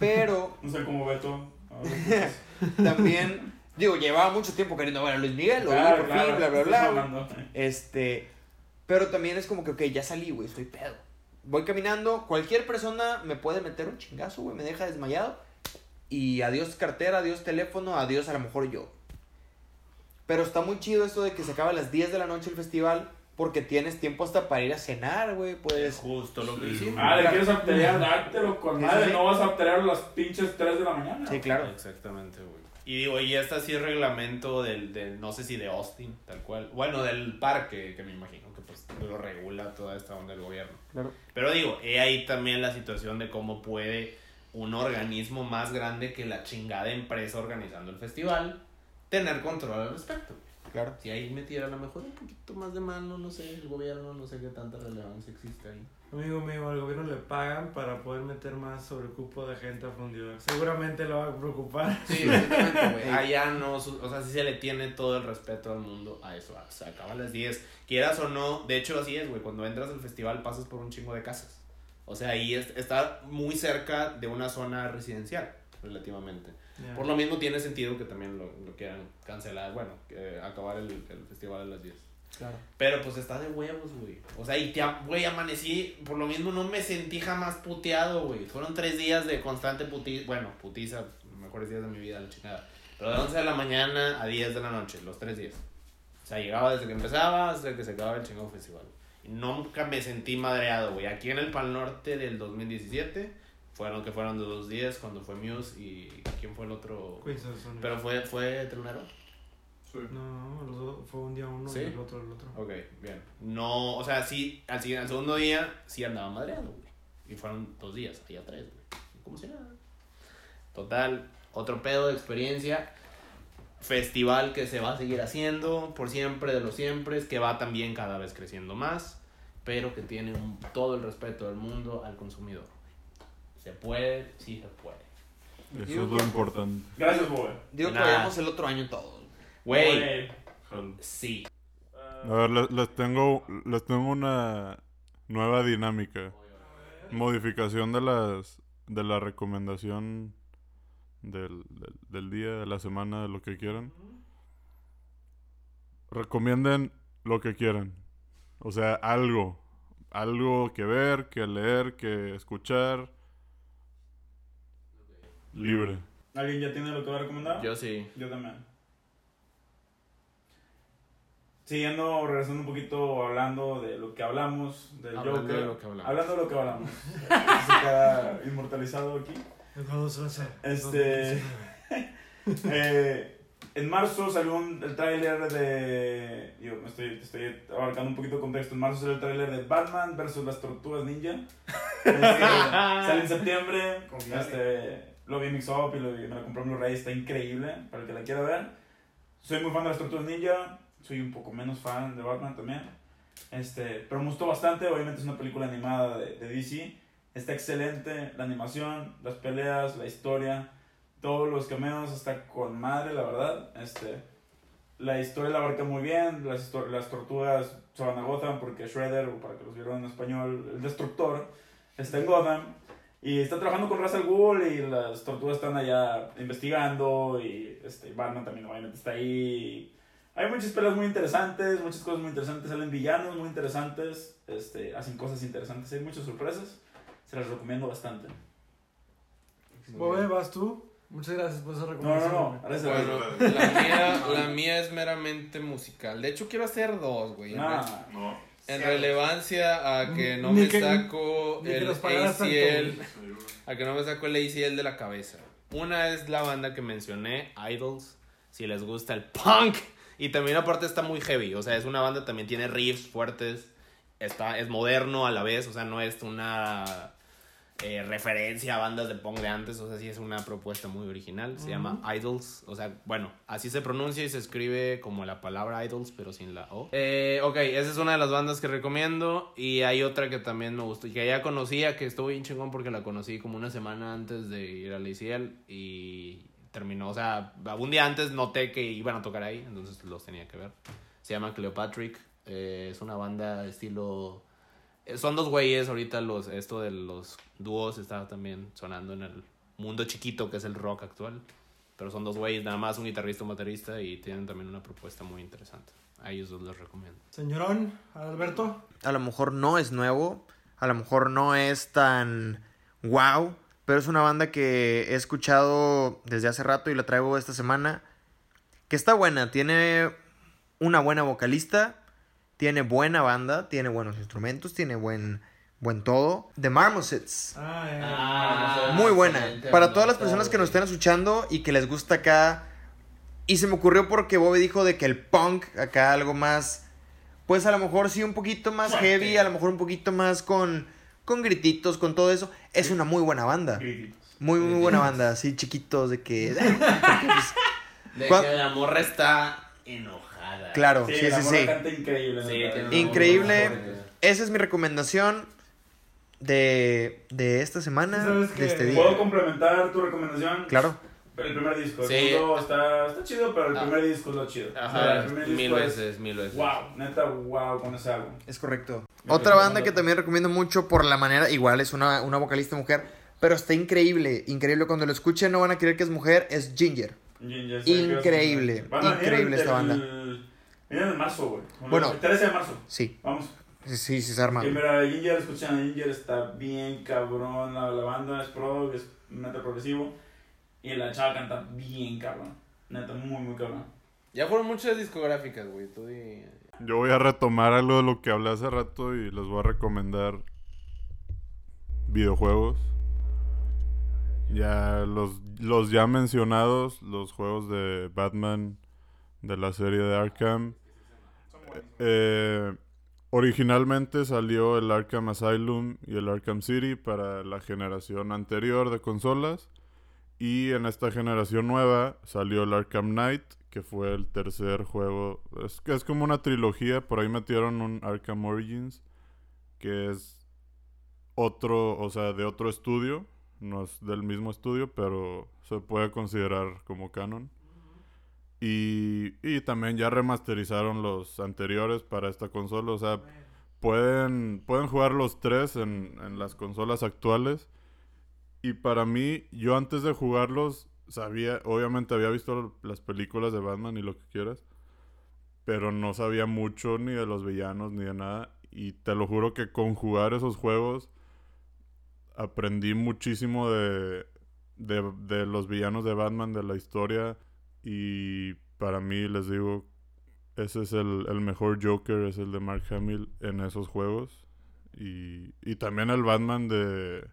Pero *laughs* No sé cómo Beto. *laughs* Ahora, también, digo, llevaba mucho tiempo queriendo ver a Luis Miguel, lo vi por claro, fin, bla, bla, bla. Este, pero también es como que, ok, ya salí, güey, estoy pedo. Voy caminando, cualquier persona me puede meter un chingazo, güey, me deja desmayado. Y adiós cartera, adiós teléfono, adiós a lo mejor yo. Pero está muy chido esto de que se acaba a las 10 de la noche el festival, porque tienes tiempo hasta para ir a cenar, güey, Es puedes... justo lo que Sí. hicimos. Ah, le quieres obtener, dártelo con Sí, madre. sí. No vas a obtener a las pinches 3 de la mañana. Sí, claro. Exactamente, güey. Y digo, y este sí es reglamento del, del, no sé si de Austin, tal cual. Bueno, del parque, que me imagino que pues lo regula toda esta onda del gobierno. Claro. Pero digo, he ahí también la situación de cómo puede un organismo más grande que la chingada empresa organizando el festival tener control al respecto. Claro. Si ahí metiera a lo mejor un poquito más de mano, no sé, el gobierno, no sé qué tanta relevancia existe ahí. Amigo mío, al gobierno le pagan para poder meter más sobrecupo de gente a fundidor. Seguramente lo va a preocupar. Sí, exactamente, güey. *laughs* Allá no, o sea, sí se le tiene todo el respeto al mundo a eso. Se acaba a las 10. Quieras o no, de hecho así es, güey. Cuando entras al festival pasas por un chingo de casas. O sea, ahí es- está muy cerca de una zona residencial, relativamente. Por lo mismo tiene sentido que también lo, lo quieran cancelar, bueno, que acabar el, el festival a las 10. Claro. Pero pues está de huevos, güey. O sea, y te, güey, amanecí, por lo mismo no me sentí jamás puteado, güey. Fueron tres días de constante putiza, bueno, putiza, mejores días de mi vida, la chingada. Pero de 11 de la mañana a 10 de la noche, los tres días. O sea, llegaba desde que empezaba hasta que se acababa el chingado festival. Y nunca me sentí madreado, güey. Aquí en el Pal Norte del 2017, fueron que fueron de dos días cuando fue Muse y ¿quién fue el otro? Pero fue, fue Telonero. No, los dos- fue un día uno ¿Sí? y el otro el otro. Ok, bien. No, o sea, sí, al, siguiente, al segundo día sí andaba madreado, güey. Y fueron dos días, había tres, güey. Como si nada. Total, otro pedo de experiencia. Festival que se va a seguir haciendo por siempre de los siempre, que va también cada vez creciendo más, pero que tiene un- todo el respeto del mundo al consumidor. Se puede, sí se puede. Eso es lo importante. Gracias, Bobe. Digo que vayamos el otro año todos. Güey, sí. A ver, les, les tengo, les tengo una nueva dinámica. Modificación de las de la recomendación del, del, del día, de la semana, de lo que quieran. Recomienden lo que quieran. O sea, algo. Algo que ver, que leer, que escuchar. Libre. ¿Alguien ya tiene lo que va a recomendar? Yo sí. Yo también. Siguiendo, regresando un poquito, hablando de lo que hablamos, del Hablando Joker. de lo que hablamos. Hablando de lo que hablamos. Se queda inmortalizado aquí. Este- *laughs* Eh, en marzo salió un- el tráiler de... Yo me estoy, estoy abarcando un poquito de contexto. En marzo salió el tráiler de Batman versus las Tortugas Ninja. Este, *laughs* sale en septiembre. Este, lo vi en Mix Up y lo vi- me lo compré en Blu-ray. Está increíble para el que la quiera ver. Soy muy fan de las Tortugas Ninja. Soy un poco menos fan de Batman también. Este, pero me gustó bastante. Obviamente es una película animada de, de DC. Está excelente. La animación, las peleas, la historia todos los cameos está con madre, la verdad. Este, la historia la abarca muy bien. Las, las tortugas se van a Gotham porque Shredder, o para que los vieron en español, el destructor, está en Gotham. Y está trabajando con Ra's al Ghul y las tortugas están allá investigando. Y este, Batman también obviamente está ahí. Hay muchas peleas muy interesantes, muchas cosas muy interesantes. Salen villanos muy interesantes, este, hacen cosas interesantes. Hay muchas sorpresas. Se las recomiendo bastante. Bobe, ¿vas tú? Muchas gracias por esa No, no, recomendación. no. güey. Gracias. Bueno, la mía, la mía es meramente musical. De hecho, quiero hacer dos, güey. En, Nah. No. en relevancia a que no me que- saco el ACL. A que no me saco el ACL de la cabeza. Una es la banda que mencioné, Idols. Si les gusta el punk. Y también aparte está muy heavy. O sea, es una banda también tiene riffs fuertes. Está, es moderno a la vez. O sea, no es una eh, referencia a bandas de punk de antes. O sea, sí es una propuesta muy original. Se llama Idols. O sea, bueno, así se pronuncia y se escribe como la palabra Idols, pero sin la O. Eh, ok, esa es una de las bandas que recomiendo. Y hay otra que también me gustó. y Que ya conocía, que estuvo bien chingón porque la conocí como una semana antes de ir al ACL. Y terminó, o sea, un día antes noté que iban a tocar ahí. Entonces los tenía que ver. Se llama Cleopatrick. eh, es una banda de estilo eh, Son dos güeyes ahorita los esto de los dúos está también sonando en el mundo chiquito que es el rock actual. Pero son dos güeyes, nada más un guitarrista y un baterista y tienen también una propuesta muy interesante. A ellos dos los recomiendo. Señorón, Alberto. A lo mejor no es nuevo, a lo mejor no es tan wow, pero es una banda que he escuchado desde hace rato y la traigo esta semana. Que está buena, tiene una buena vocalista, tiene buena banda, tiene buenos instrumentos, tiene buen, buen todo. The Marmosets. Ah, Muy buena. Para todas las personas que nos estén escuchando y que les gusta acá. Y se me ocurrió porque Bobby dijo de que el punk, acá algo más. Pues a lo mejor sí un poquito más Fuerte. heavy, a lo mejor un poquito más con, con grititos, con todo eso. Es una muy buena banda. Grititos. Muy, muy buena banda. Así chiquitos de que. *laughs* *laughs* pues, De ¿Cuál- que la morra está enojada. claro, Sí, sí, la sí, morra sí. canta increíble. Sí, Increíble. Esa es mi recomendación de, de esta semana, ¿Sabes de este ¿Puedo día. complementar tu recomendación? Claro. El primer disco. El Sí. segundo está, está chido, pero el Ah. primer disco es lo chido. O sea, Ajá, el primer mil disco es- veces, mil veces. Wow, neta, wow con ese álbum. Es correcto. Me Otra banda que también recomiendo mucho por la manera, igual es una, una vocalista mujer, pero está increíble, increíble. Cuando lo escuchen no van a creer que es mujer, es Ginger. Ginger, Increíble, sí. Van a venir increíble el- esta banda. Vienen en marzo, güey. Bueno. El 13 de marzo. Sí, Vamos. sí, sí, sí se arma. Que mira, Ginger, escuchan a Ginger, está bien cabrón. La, la banda es pro, es neta progresivo. Y la chava canta bien cabrón. Neta, muy, muy cabrón. Ya fueron muchas discográficas, güey. Tú di... Yo voy a retomar algo de lo que hablé hace rato y les voy a recomendar videojuegos. Ya los, los ya mencionados, los juegos de Batman de la serie de Arkham. Eh, originalmente salió el Arkham Asylum y el Arkham City para la generación anterior de consolas. Y en esta generación nueva salió el Arkham Knight, que fue el tercer juego. Es, es como una trilogía, por ahí metieron un Arkham Origins, que es otro, o sea, de otro estudio. No es del mismo estudio, pero se puede considerar como canon. Y, y también ya remasterizaron los anteriores para esta consola. O sea, pueden, pueden jugar los tres en, en las consolas actuales. Y para mí, yo antes de jugarlos, sabía, obviamente había visto las películas de Batman y lo que quieras, pero no sabía mucho ni de los villanos ni de nada. Y te lo juro que con jugar esos juegos aprendí muchísimo de, de, de los villanos de Batman, de la historia. Y para mí, les digo, ese es el, el mejor Joker, es el de Mark Hamill en esos juegos. Y, y también el Batman de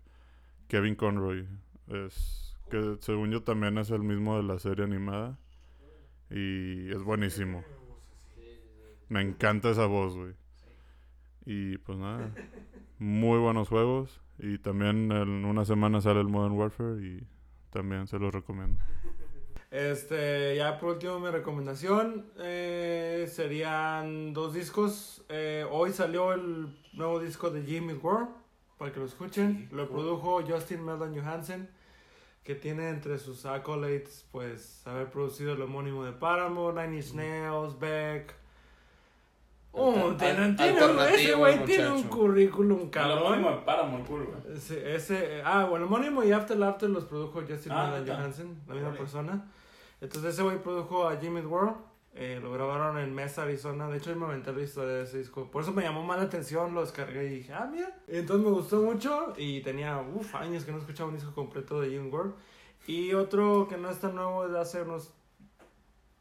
Kevin Conroy. Es que según yo también es el mismo de la serie animada. Y es buenísimo. Me encanta esa voz, güey. Y pues nada, muy buenos juegos. Y también en una semana sale el Modern Warfare y también se los recomiendo. Este, ya por último mi recomendación eh, serían dos discos. Eh, hoy salió el nuevo disco de Jimmy World, para que lo escuchen. Lo produjo Justin Meldon Johansen, que tiene entre sus accolades, pues, haber producido el homónimo de Paramore, Nine Inch Nails, Beck. Oh, ese güey tiene un currículum El cabrón. homónimo de Paramore, cool, güey. Ese, ese, ah, bueno, el homónimo y After Laughter los produjo Justin Ah, Meldon. Johansen, la misma persona. Entonces ese güey produjo a Jimmy World, eh, lo grabaron en Mesa, Arizona. De hecho, yo me aventé la historia de ese disco. Por eso me llamó más la atención, lo descargué y dije, ah, mira. Entonces me gustó mucho y tenía, uff, años que no escuchaba un disco completo de Jimmy World. Y otro que no es tan nuevo, de hace unos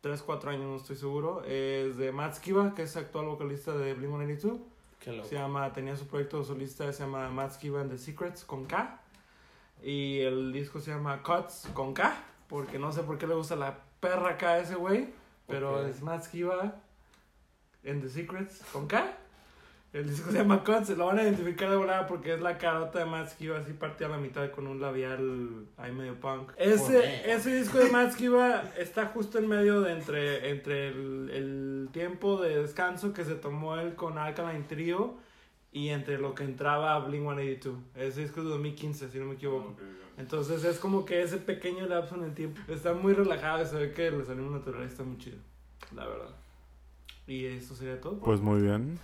3, 4 años, no estoy seguro, es de Matt Skiba, que es actual vocalista de Blink-182. Qué loco. Se llama, tenía su proyecto solista, se llama Matt Skiba and the Secrets con K. Y el disco se llama Cuts con K, porque no sé por qué le gusta la perra K a ese güey, pero es Matt Skiba and the Secrets con K. El disco se llama Cuts, lo van a identificar de volada porque es la carota de Matt Skiba así partida a la mitad con un labial ahí medio punk. Ese, ese disco de Matt Skiba está justo en medio de entre, entre el, el tiempo de descanso que se tomó él con Alkaline Trio y entre lo que entraba Blink 182. Ese disco es de 2015, si no me equivoco. Entonces es como que ese pequeño lapso en el tiempo está muy relajado y se ve que le salió un natural está muy chido, la verdad. Y eso sería todo. Pues muy bien.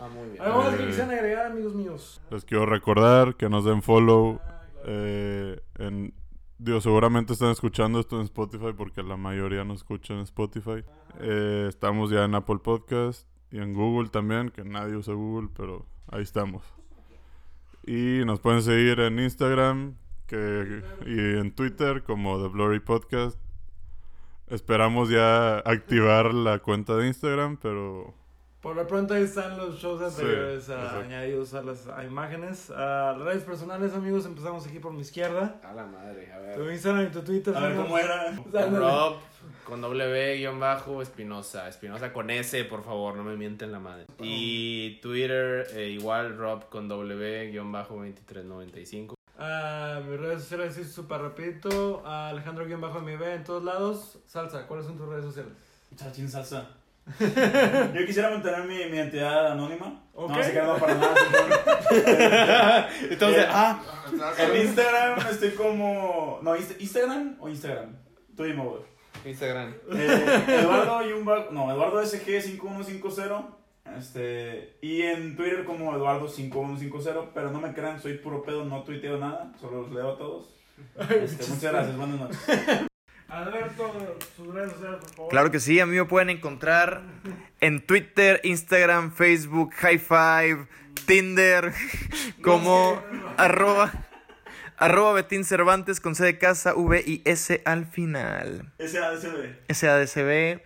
Ah, muy bien. ¿Algo más que Eh, quisieran agregar, amigos míos? Les quiero recordar que nos den follow. eh, en, digo, seguramente están escuchando esto en Spotify porque la mayoría nos escucha en Spotify. Eh, estamos ya en Apple Podcast y en Google también, que nadie usa Google, pero ahí estamos. Y nos pueden seguir en Instagram que, y en Twitter como The Blurry Podcast. Esperamos ya activar la cuenta de Instagram, pero Por lo pronto ahí están los shows anteriores Sí, añadidos a las a imágenes. A redes personales, amigos, empezamos aquí por mi izquierda. A la madre, a Tu ver. Instagram y tu Twitter. A ver cómo era. Ándale. Rob *laughs* con W guion bajo Espinosa. Espinosa con S, por favor, no me mienten la madre. Y Twitter eh, igual Rob con W guion bajo 2395. Ah, mis redes sociales sí súper rapidito. Ah, Alejandro-MB en todos lados. Salsa, ¿cuáles son tus redes sociales? Chachín salsa. *laughs* Yo quisiera mantener mi, mi identidad anónima. Ok. No, se queda para nada. *laughs* Entonces, Eh, ah, En Instagram estoy como. No, Inst- ¿Instagram o Instagram? Tú dime, güey. Instagram. Eh, Eduardo Yumba, no, Eduardo SG5150. Este, y en Twitter como Eduardo5150, pero no me crean, soy puro pedo, no tuiteo nada, solo los leo a todos. *laughs* Este, muchas gracias, buenas noches. Alberto, sus redes sociales, por favor. Claro que sí, a mí me pueden encontrar en Twitter, Instagram, Facebook, High Five, Tinder, *laughs* como arroba, arroba Betín Cervantes con C de casa, V y S al final. SADCB. SADCB,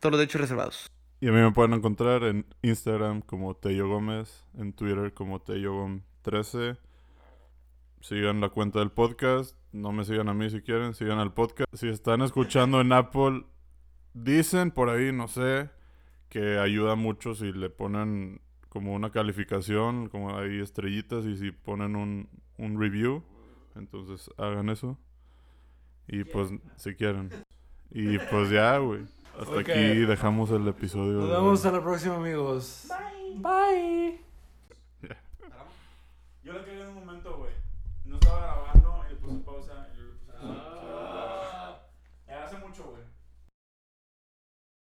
todos los derechos reservados. Y a mí me pueden encontrar en Instagram como Tello Gómez, en Twitter como TelloGom13. Sigan la cuenta del podcast. No me sigan a mí si quieren, sigan al podcast. Si están escuchando en Apple, dicen por ahí, no sé, que ayuda mucho si le ponen como una calificación, como ahí estrellitas y si ponen un, un review. Entonces hagan eso. Y pues, si quieren. Y pues ya, güey. Hasta aquí dejamos el episodio. Nos de- vemos a la próxima, amigos. Bye. Bye. Yo la cagué en un momento, güey. No estaba grabando